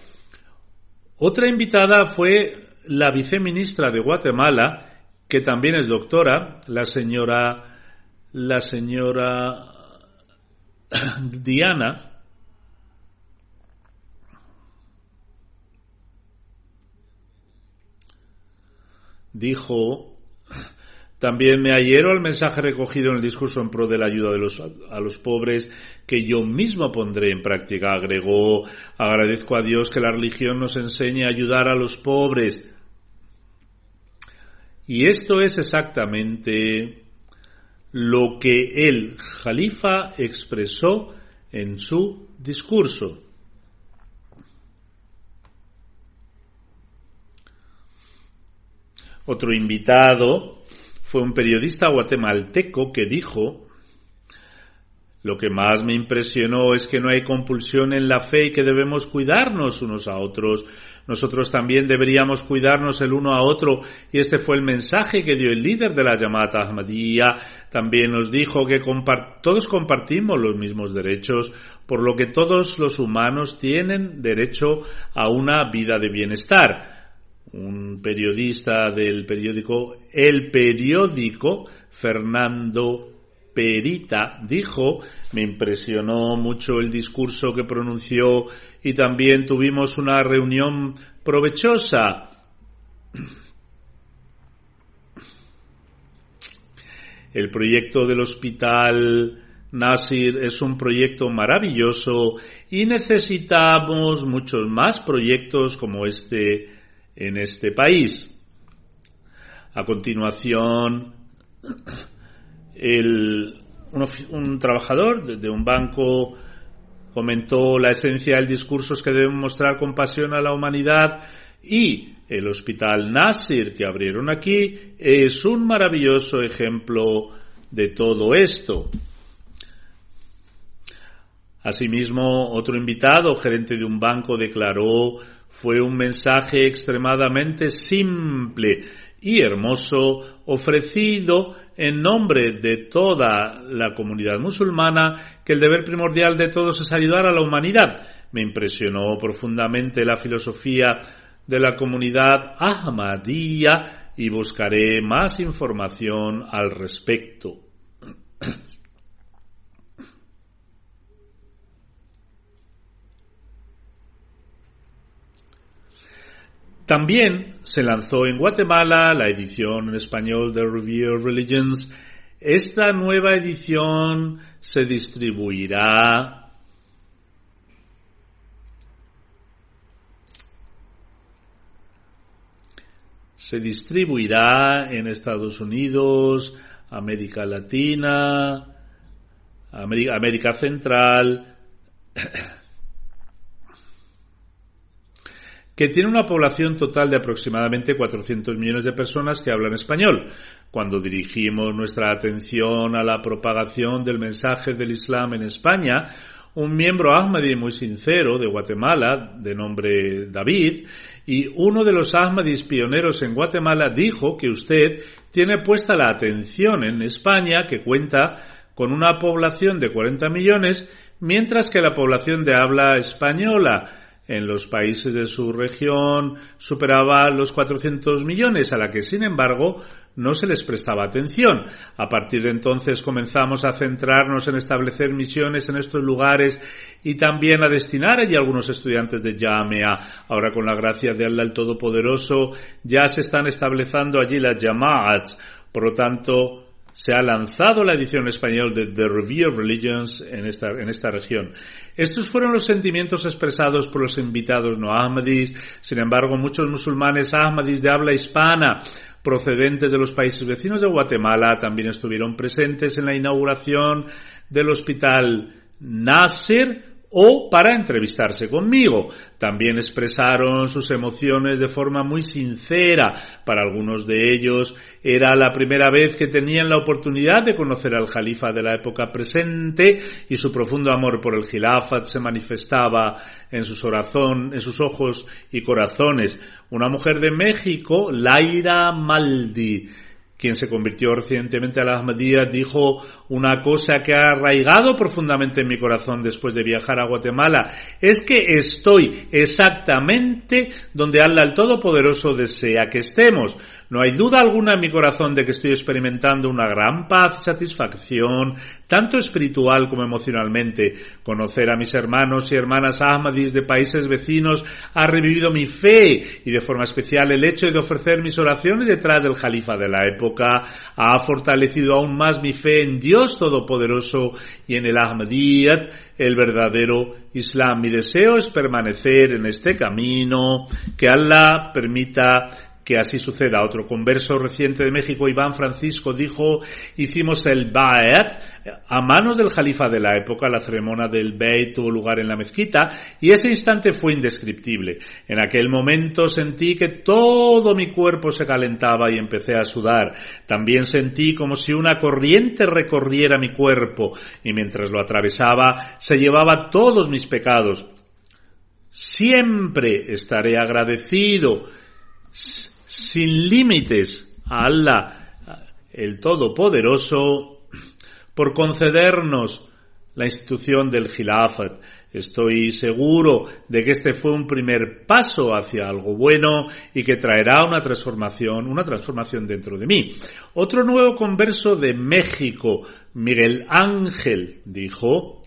Otra invitada fue la viceministra de Guatemala, que también es doctora, la señora, la señora Diana, dijo también me adhiero al mensaje recogido en el discurso en pro de la ayuda de los, a los pobres que yo mismo pondré en práctica. Agregó, agradezco a Dios que la religión nos enseñe a ayudar a los pobres. Y esto es exactamente lo que el Jalifa expresó en su discurso. Otro invitado fue un periodista guatemalteco que dijo, lo que más me impresionó es que no hay compulsión en la fe y que debemos cuidarnos unos a otros. Nosotros también deberíamos cuidarnos el uno a otro y este fue el mensaje que dio el líder de la llamada Ahmadiyya. También nos dijo que todos compartimos los mismos derechos, por lo que todos los humanos tienen derecho a una vida de bienestar un periodista del periódico El Periódico, Fernando Perita, dijo, me impresionó mucho el discurso que pronunció y también tuvimos una reunión provechosa. El proyecto del hospital Nasir es un proyecto maravilloso y necesitamos muchos más proyectos como este en este país. A continuación, un, trabajador de, un banco comentó la esencia del discurso es que deben mostrar compasión a la humanidad y el hospital Nasir que abrieron aquí es un maravilloso ejemplo de todo esto. Asimismo, otro invitado, gerente de un banco, declaró fue un mensaje extremadamente simple y hermoso ofrecido en nombre de toda la comunidad musulmana que el deber primordial de todos es ayudar a la humanidad. Me impresionó profundamente la filosofía de la comunidad Ahmadiyya y buscaré más información al respecto. También se lanzó en Guatemala la edición en español de Review of Religions. Esta nueva edición se distribuirá se distribuirá en Estados Unidos, América Latina, América, América Central, que tiene una población total de aproximadamente 400 millones de personas que hablan español. Cuando dirigimos nuestra atención a la propagación del mensaje del Islam en España, un miembro Ahmadi muy sincero de Guatemala, de nombre David, y uno de los Ahmadis pioneros en Guatemala dijo que usted tiene puesta la atención en España, que cuenta con una población de 40 millones, mientras que la población de habla española en los países de su región superaba los 400 millones, a la que sin embargo no se les prestaba atención. A partir de entonces comenzamos a centrarnos en establecer misiones en estos lugares y también a destinar allí algunos estudiantes de Yamea. Ahora con la gracia de Allah el Todopoderoso ya se están estableciendo allí las Yamaats. Por lo tanto, se ha lanzado la edición español de The Review of Religions en esta, en esta región. Estos fueron los sentimientos expresados por los invitados no ahmadis. Sin embargo, muchos musulmanes ahmadis de habla hispana procedentes de los países vecinos de Guatemala también estuvieron presentes en la inauguración del hospital Nasser o para entrevistarse conmigo. También expresaron sus emociones de forma muy sincera. Para algunos de ellos era la primera vez que tenían la oportunidad de conocer al Jalifa de la época presente y su profundo amor por el Gilafat se manifestaba en sus, en sus ojos y corazones. Una mujer de México, Laira Maldi, quien se convirtió recientemente a la Ahmadiyya, dijo una cosa que ha arraigado profundamente en mi corazón después de viajar a Guatemala. Es que estoy exactamente donde Allah el Todopoderoso desea que estemos. No hay duda alguna en mi corazón de que estoy experimentando una gran paz y satisfacción, tanto espiritual como emocionalmente. Conocer a mis hermanos y hermanas Ahmadis de países vecinos ha revivido mi fe y de forma especial el hecho de ofrecer mis oraciones detrás del Jalifa de la época ha fortalecido aún más mi fe en Dios Todopoderoso y en el Ahmadiyyat, el verdadero Islam. Mi deseo es permanecer en este camino, que Allah permita que así suceda. Otro converso reciente de México, Iván Francisco, dijo, hicimos el Ba'at a manos del Jalifa de la época, la ceremonia del Beit tuvo lugar en la mezquita y ese instante fue indescriptible. En aquel momento sentí que todo mi cuerpo se calentaba y empecé a sudar. También sentí como si una corriente recorriera mi cuerpo y mientras lo atravesaba se llevaba todos mis pecados. Siempre estaré agradecido sin límites a Allah, el Todopoderoso, por concedernos la institución del Khilafat. Estoy seguro de que este fue un primer paso hacia algo bueno y que traerá una transformación, una transformación dentro de mí. Otro nuevo converso de México, Miguel Ángel, dijo,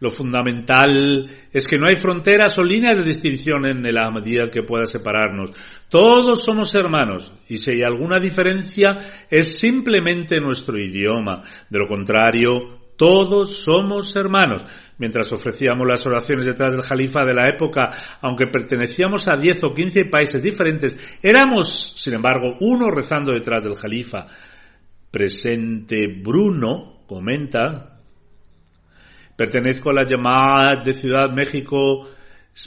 Lo fundamental es que no hay fronteras o líneas de distinción en el Ahmadiyya que pueda separarnos. Todos somos hermanos y si hay alguna diferencia es simplemente nuestro idioma. De lo contrario, todos somos hermanos. Mientras ofrecíamos las oraciones detrás del Jalifa de la época, aunque pertenecíamos a 10 o 15 países diferentes, éramos, sin embargo, uno rezando detrás del Jalifa. Presente Bruno comenta Pertenezco a la llamada de Ciudad México.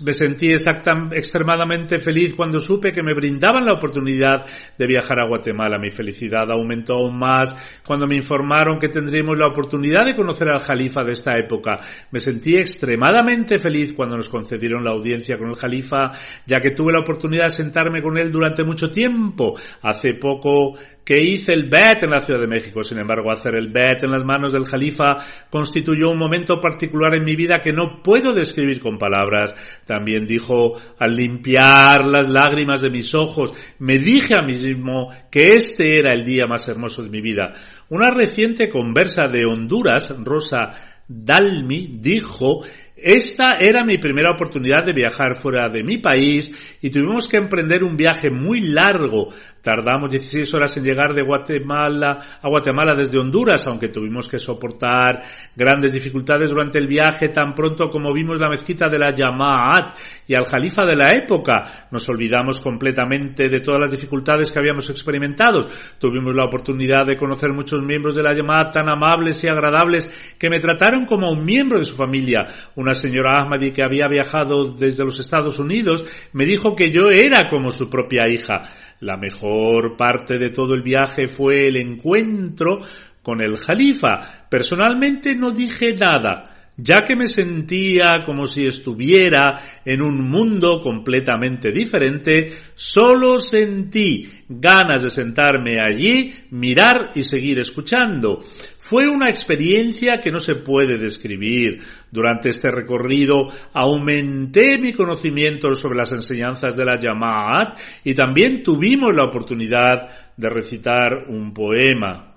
Me sentí extremadamente feliz cuando supe que me brindaban la oportunidad de viajar a Guatemala. Mi felicidad aumentó aún más cuando me informaron que tendríamos la oportunidad de conocer al Jalifa de esta época. Me sentí extremadamente feliz cuando nos concedieron la audiencia con el Jalifa, ya que tuve la oportunidad de sentarme con él durante mucho tiempo. Hace poco que hice el bet en la Ciudad de México. Sin embargo, hacer el bet en las manos del Jalifa constituyó un momento particular en mi vida que no puedo describir con palabras. También dijo, al limpiar las lágrimas de mis ojos, me dije a mí mismo que este era el día más hermoso de mi vida. Una reciente conversa de Honduras, Rosa Dalmi, dijo esta era mi primera oportunidad de viajar fuera de mi país y tuvimos que emprender un viaje muy largo Tardamos 16 horas en llegar de Guatemala a Guatemala desde Honduras, aunque tuvimos que soportar grandes dificultades durante el viaje tan pronto como vimos la mezquita de la Yamaat y al Jalifa de la época. Nos olvidamos completamente de todas las dificultades que habíamos experimentado. Tuvimos la oportunidad de conocer muchos miembros de la Yamaat tan amables y agradables que me trataron como un miembro de su familia. Una señora Ahmadi que había viajado desde los Estados Unidos me dijo que yo era como su propia hija. La mejor parte de todo el viaje fue el encuentro con el Jalifa. Personalmente no dije nada. ya que me sentía como si estuviera en un mundo completamente diferente, solo sentí ganas de sentarme allí, mirar y seguir escuchando. Fue una experiencia que no se puede describir. Durante este recorrido aumenté mi conocimiento sobre las enseñanzas de la Yamaat y también tuvimos la oportunidad de recitar un poema.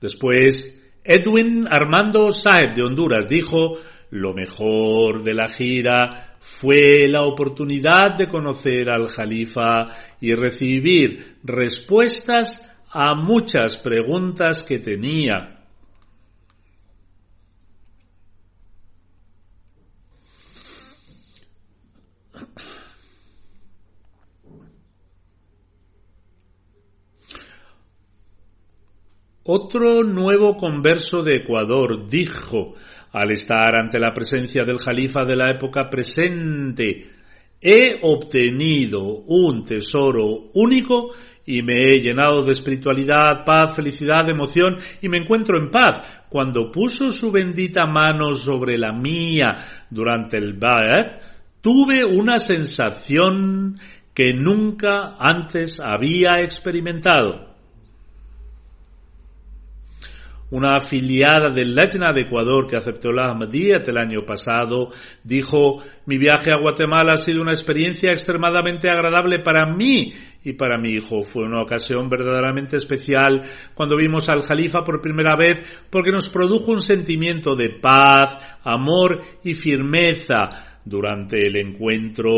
Después, Edwin Armando Saeb de Honduras dijo, lo mejor de la gira fue la oportunidad de conocer al Jalifa y recibir respuestas a muchas preguntas que tenía. Otro nuevo converso de Ecuador dijo, al estar ante la presencia del Jalifa de la época presente, he obtenido un tesoro único y me he llenado de espiritualidad, paz, felicidad, emoción y me encuentro en paz. Cuando puso su bendita mano sobre la mía durante el Ba'at, tuve una sensación que nunca antes había experimentado. Una afiliada del Lejna de Ecuador que aceptó la Ahmadiyyat el año pasado dijo, mi viaje a Guatemala ha sido una experiencia extremadamente agradable para mí y para mi hijo. Fue una ocasión verdaderamente especial cuando vimos al Jalifa por primera vez porque nos produjo un sentimiento de paz, amor y firmeza durante el encuentro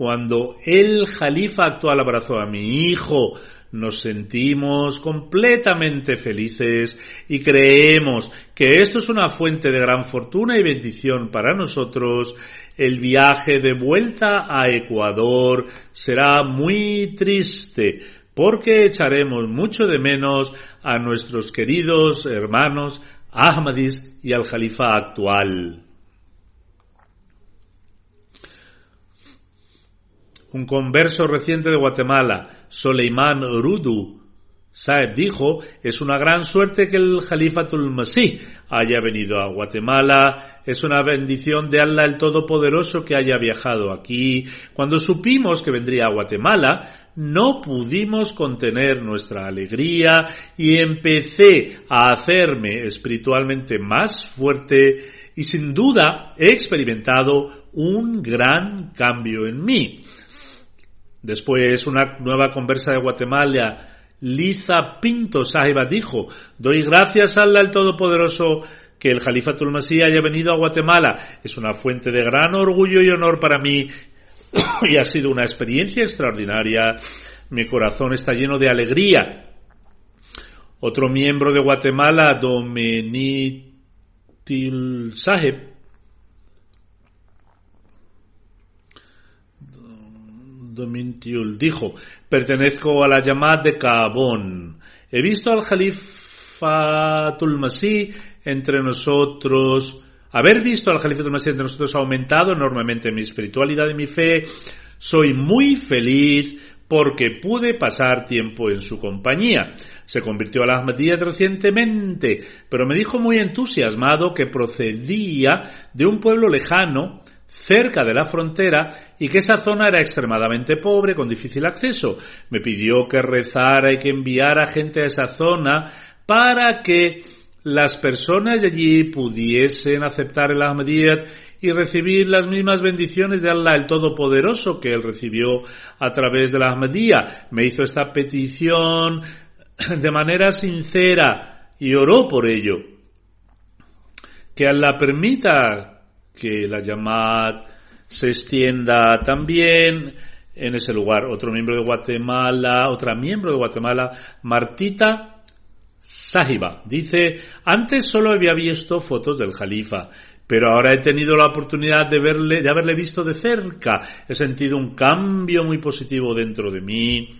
cuando el Jalifa actual abrazó a mi hijo nos sentimos completamente felices y creemos que esto es una fuente de gran fortuna y bendición para nosotros, el viaje de vuelta a Ecuador será muy triste porque echaremos mucho de menos a nuestros queridos hermanos Ahmadis y al Jalifa actual. Un converso reciente de Guatemala, Soleiman Rudu, Saeb dijo, es una gran suerte que el Jalifatul Masih haya venido a Guatemala, es una bendición de Allah el Todopoderoso que haya viajado aquí. Cuando supimos que vendría a Guatemala, no pudimos contener nuestra alegría y empecé a hacerme espiritualmente más fuerte y sin duda he experimentado un gran cambio en mí. Después, una nueva conversa de Guatemala, Liza Pinto Sahiba dijo, doy gracias a Allah el Todopoderoso que el Jalifatul Masih haya venido a Guatemala. Es una fuente de gran orgullo y honor para mí y ha sido una experiencia extraordinaria. Mi corazón está lleno de alegría. Otro miembro de Guatemala, Domenitil Sahib, Domintiul dijo, pertenezco a la llamada de Cabón. He visto al Jalifatul Masih entre nosotros. Haber visto al Jalifatul Masih entre nosotros ha aumentado enormemente mi espiritualidad y mi fe. Soy muy feliz porque pude pasar tiempo en su compañía. Se convirtió a la Ahmadiyya recientemente, pero me dijo muy entusiasmado que procedía de un pueblo lejano cerca de la frontera y que esa zona era extremadamente pobre, con difícil acceso. Me pidió que rezara y que enviara gente a esa zona para que las personas de allí pudiesen aceptar el Ahmadiyyat y recibir las mismas bendiciones de Allah el Todopoderoso que él recibió a través de la Ahmadiyya. Me hizo esta petición de manera sincera y oró por ello. Que Allah permita que la llamada se extienda también en ese lugar. Otro miembro de Guatemala, otra miembro de Guatemala, Martita Sahiba, dice, antes solo había visto fotos del Jalifa, pero ahora he tenido la oportunidad de verle, de haberle visto de cerca. He sentido un cambio muy positivo dentro de mí.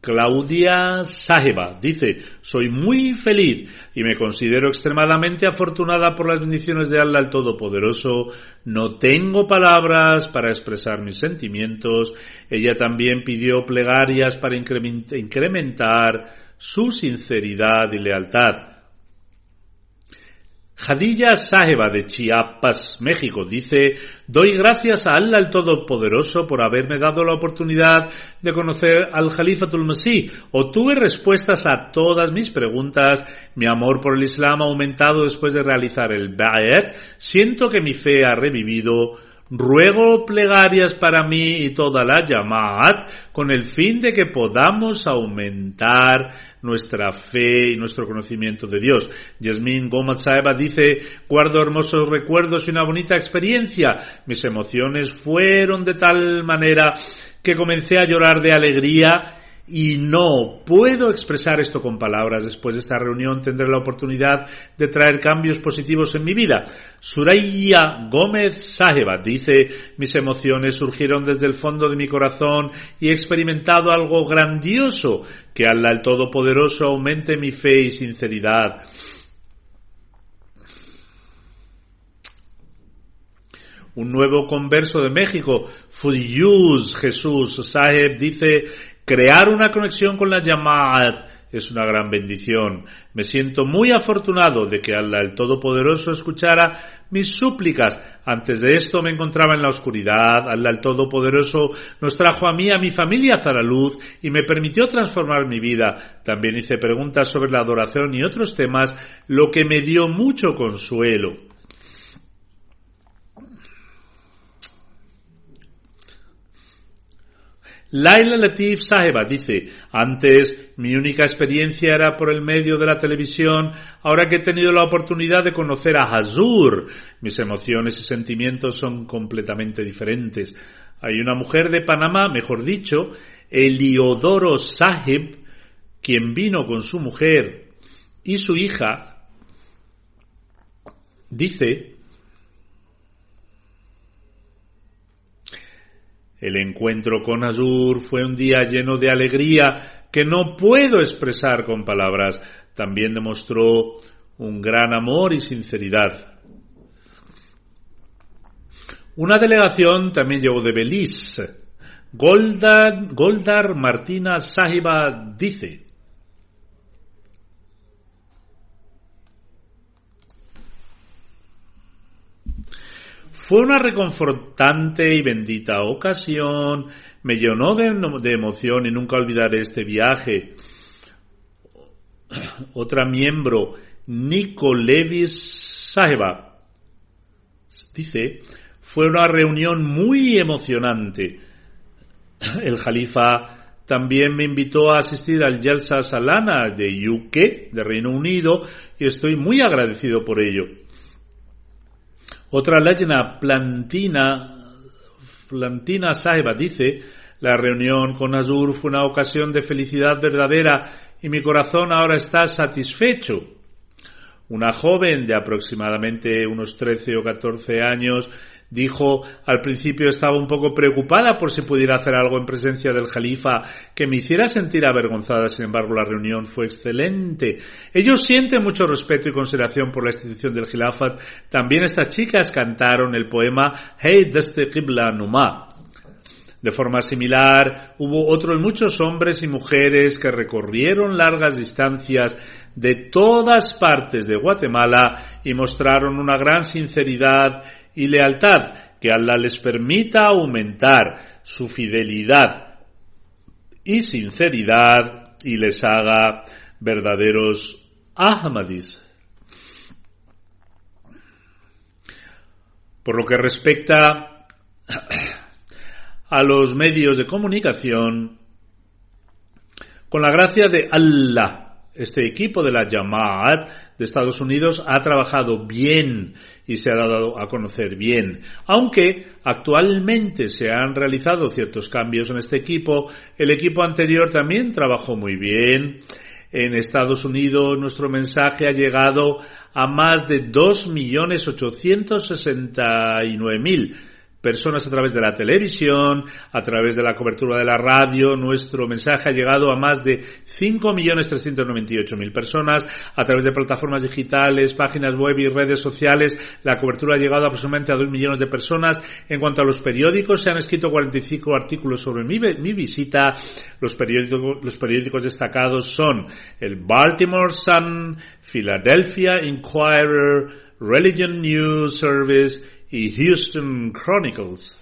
Claudia Sahiba dice, soy muy feliz y me considero extremadamente afortunada por las bendiciones de Allah el Todopoderoso. No tengo palabras para expresar mis sentimientos. Ella también pidió plegarias para incrementar su sinceridad y lealtad. Jadilla Saheba de Chiapas, México, dice, doy gracias a Allah el Todopoderoso por haberme dado la oportunidad de conocer al Jalifatul Masih. Obtuve respuestas a todas mis preguntas. Mi amor por el Islam ha aumentado después de realizar el Ba'et. Siento que mi fe ha revivido Ruego plegarias para mí y toda la Yamaat con el fin de que podamos aumentar nuestra fe y nuestro conocimiento de Dios. Yasmin Gómez Saeba dice, guardo hermosos recuerdos y una bonita experiencia. Mis emociones fueron de tal manera que comencé a llorar de alegría y no puedo expresar esto con palabras. Después de esta reunión tendré la oportunidad de traer cambios positivos en mi vida. Suraya Gómez Saheba dice, mis emociones surgieron desde el fondo de mi corazón y he experimentado algo grandioso. Que Allah el Todopoderoso aumente mi fe y sinceridad. Un nuevo converso de México, Fudiyuz Jesús Saheb, dice, Crear una conexión con la Yamaat es una gran bendición. Me siento muy afortunado de que Allah el Todopoderoso escuchara mis súplicas. Antes de esto me encontraba en la oscuridad. Allah el Todopoderoso nos trajo a mí, a mi familia, a la luz y me permitió transformar mi vida. También hice preguntas sobre la adoración y otros temas, lo que me dio mucho consuelo. Laila Latif Saheba dice, antes mi única experiencia era por el medio de la televisión, ahora que he tenido la oportunidad de conocer a Hazur, mis emociones y sentimientos son completamente diferentes. Hay una mujer de Panamá, mejor dicho, Eliodoro Sahib, quien vino con su mujer y su hija, dice El encuentro con Azur fue un día lleno de alegría que no puedo expresar con palabras. También demostró un gran amor y sinceridad. Una delegación también llegó de Belice. Goldar, Martina Sahiba dice, Fue una reconfortante y bendita ocasión, me llenó de, emoción y nunca olvidaré este viaje. Otra miembro, Nico Levis dice, fue una reunión muy emocionante. El Jalifa también me invitó a asistir al Yelsa Salana de UK, de Reino Unido, y estoy muy agradecido por ello. Otra leyenda plantina, plantina Saiba dice, la reunión con Azur fue una ocasión de felicidad verdadera y mi corazón ahora está satisfecho. Una joven de aproximadamente unos 13 o 14 años Dijo, al principio estaba un poco preocupada por si pudiera hacer algo en presencia del Jalifa que me hiciera sentir avergonzada, sin embargo la reunión fue excelente. Ellos sienten mucho respeto y consideración por la institución del Khilafat. También estas chicas cantaron el poema Hey Deste Qibla Numa. De forma similar, hubo otros muchos hombres y mujeres que recorrieron largas distancias de todas partes de Guatemala y mostraron una gran sinceridad y lealtad, que Allah les permita aumentar su fidelidad y sinceridad y les haga verdaderos Ahmadis. Por lo que respecta a los medios de comunicación, con la gracia de Allah, este equipo de la Jamaat de Estados Unidos ha trabajado bien y se ha dado a conocer bien. Aunque actualmente se han realizado ciertos cambios en este equipo, el equipo anterior también trabajó muy bien. En Estados Unidos nuestro mensaje ha llegado a más de 2.869.000 personas a través de la televisión, a través de la cobertura de la radio. Nuestro mensaje ha llegado a más de 5.398.000 personas a través de plataformas digitales, páginas web y redes sociales. La cobertura ha llegado aproximadamente a 2 millones de personas. En cuanto a los periódicos, se han escrito 45 artículos sobre mi, mi visita. Los periódicos, los periódicos destacados son el Baltimore Sun, Philadelphia Inquirer, Religion News Service Houston Chronicles.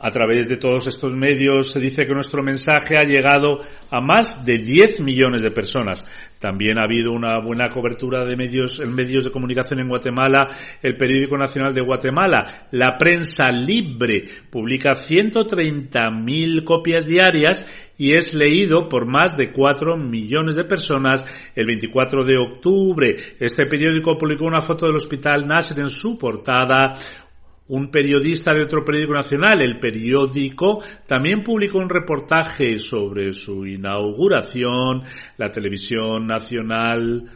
A través de todos estos medios se dice que nuestro mensaje ha llegado a más de 10 millones de personas. También ha habido una buena cobertura de medios, en medios de comunicación en Guatemala. El Periódico Nacional de Guatemala, La Prensa Libre, publica 130.000 copias diarias y es leído por más de 4 millones de personas el 24 de octubre. Este periódico publicó una foto del Hospital Nasser en su portada, un periodista de otro periódico nacional, el periódico, también publicó un reportaje sobre su inauguración, la televisión nacional,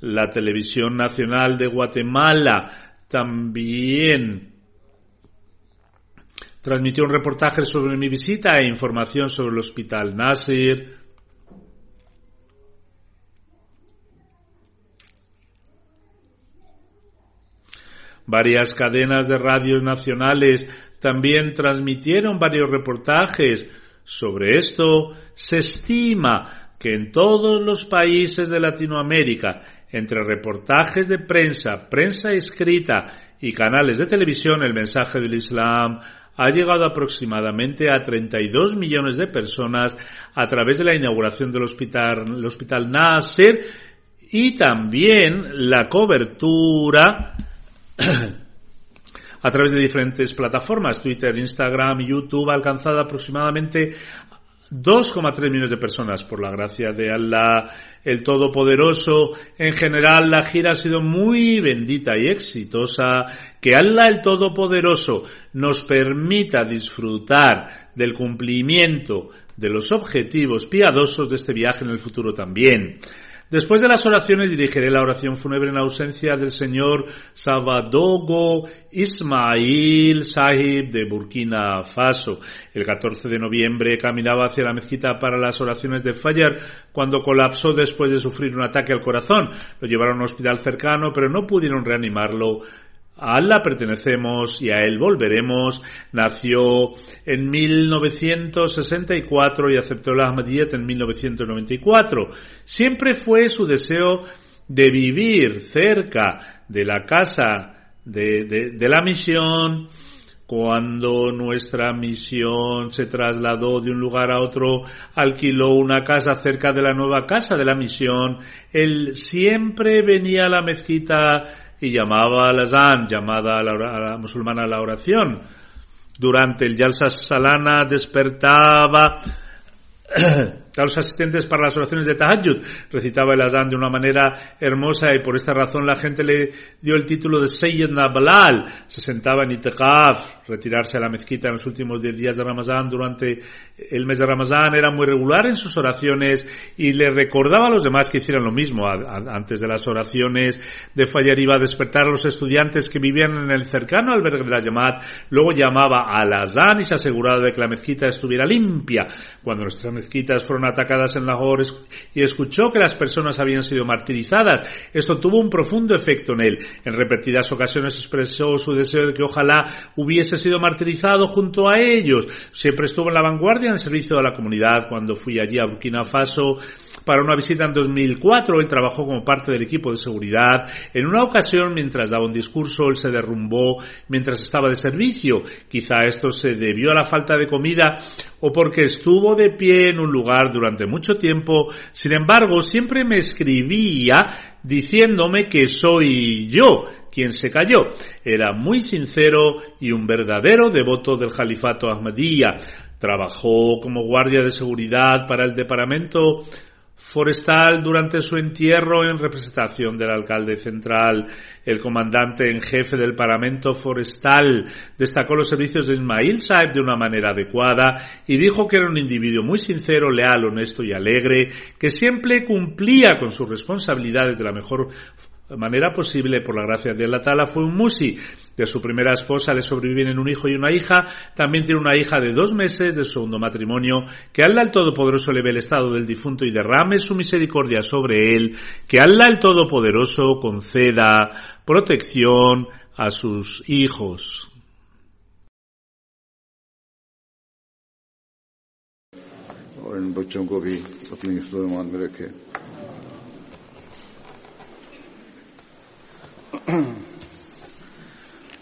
la televisión nacional de Guatemala también transmitió un reportaje sobre mi visita e información sobre el hospital Nasir. Varias cadenas de radios nacionales también transmitieron varios reportajes sobre esto. Se estima que en todos los países de Latinoamérica, entre reportajes de prensa, prensa escrita y canales de televisión, el mensaje del Islam ha llegado aproximadamente a 32 millones de personas a través de la inauguración del hospital, el hospital Nasser y también la cobertura a través de diferentes plataformas, Twitter, Instagram, YouTube, ha alcanzado aproximadamente 2,3 millones de personas por la gracia de Allah el Todopoderoso. En general la gira ha sido muy bendita y exitosa. Que Allah el Todopoderoso nos permita disfrutar del cumplimiento de los objetivos piadosos de este viaje en el futuro también. Después de las oraciones dirigiré la oración fúnebre en ausencia del señor Sabadogo Ismail Sahib de Burkina Faso. El 14 de noviembre caminaba hacia la mezquita para las oraciones de Fajr cuando colapsó después de sufrir un ataque al corazón. Lo llevaron a un hospital cercano pero no pudieron reanimarlo a Allah pertenecemos y a Él volveremos. Nació en 1964 y aceptó la Ahmadiyyat en 1994. Siempre fue su deseo de vivir cerca de la casa de, de la misión, cuando nuestra misión se trasladó de un lugar a otro, alquiló una casa cerca de la nueva casa de la misión, él siempre venía a la mezquita y llamaba a la Zan, llamada a la, musulmana a la oración. Durante el Yalsa Salana despertaba a los asistentes para las oraciones de Tahajjud. Recitaba el Azán de una manera hermosa y por esta razón la gente le dio el título de Sayyid Nabalal. Se sentaba en Itikaf, retirarse a la mezquita en los últimos 10 días de Ramadán durante el mes de Ramadán. Era muy regular en sus oraciones y le recordaba a los demás que hicieran lo mismo. Antes de las oraciones de Fallar iba a despertar a los estudiantes que vivían en el cercano albergue de la Yamat. Luego llamaba al Azán y se aseguraba de que la mezquita estuviera limpia. Cuando nuestras mezquitas fueron atacadas en Lahore y escuchó que las personas habían sido martirizadas. Esto tuvo un profundo efecto en él. En repetidas ocasiones expresó su deseo de que ojalá hubiese sido martirizado junto a ellos. Siempre estuvo en la vanguardia en el servicio de la comunidad. Cuando fui allí a Burkina Faso, para una visita en 2004. Él trabajó como parte del equipo de seguridad. En una ocasión, mientras daba un discurso, él se derrumbó mientras estaba de servicio. Quizá esto se debió a la falta de comida o porque estuvo de pie en un lugar durante mucho tiempo. Sin embargo, siempre me escribía diciéndome que soy yo quien se cayó. Era muy sincero y un verdadero devoto del califato Ahmadiyya. Trabajó como guardia de seguridad para el departamento forestal durante su entierro en representación del alcalde central. El comandante en jefe del Parlamento Forestal destacó los servicios de Ismail Saeb de una manera adecuada y dijo que era un individuo muy sincero, leal, honesto y alegre, que siempre cumplía con sus responsabilidades de la mejor manera posible por la gracia de Allah Ta'ala fue un musi. De su primera esposa le sobreviven un hijo y una hija. También tiene una hija de dos meses de su segundo matrimonio. Que Allah el Todopoderoso le ve el estado del difunto y derrame su misericordia sobre él. Que Allah el Todopoderoso conceda protección a sus hijos.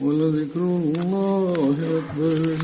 ولذكر الله أكبر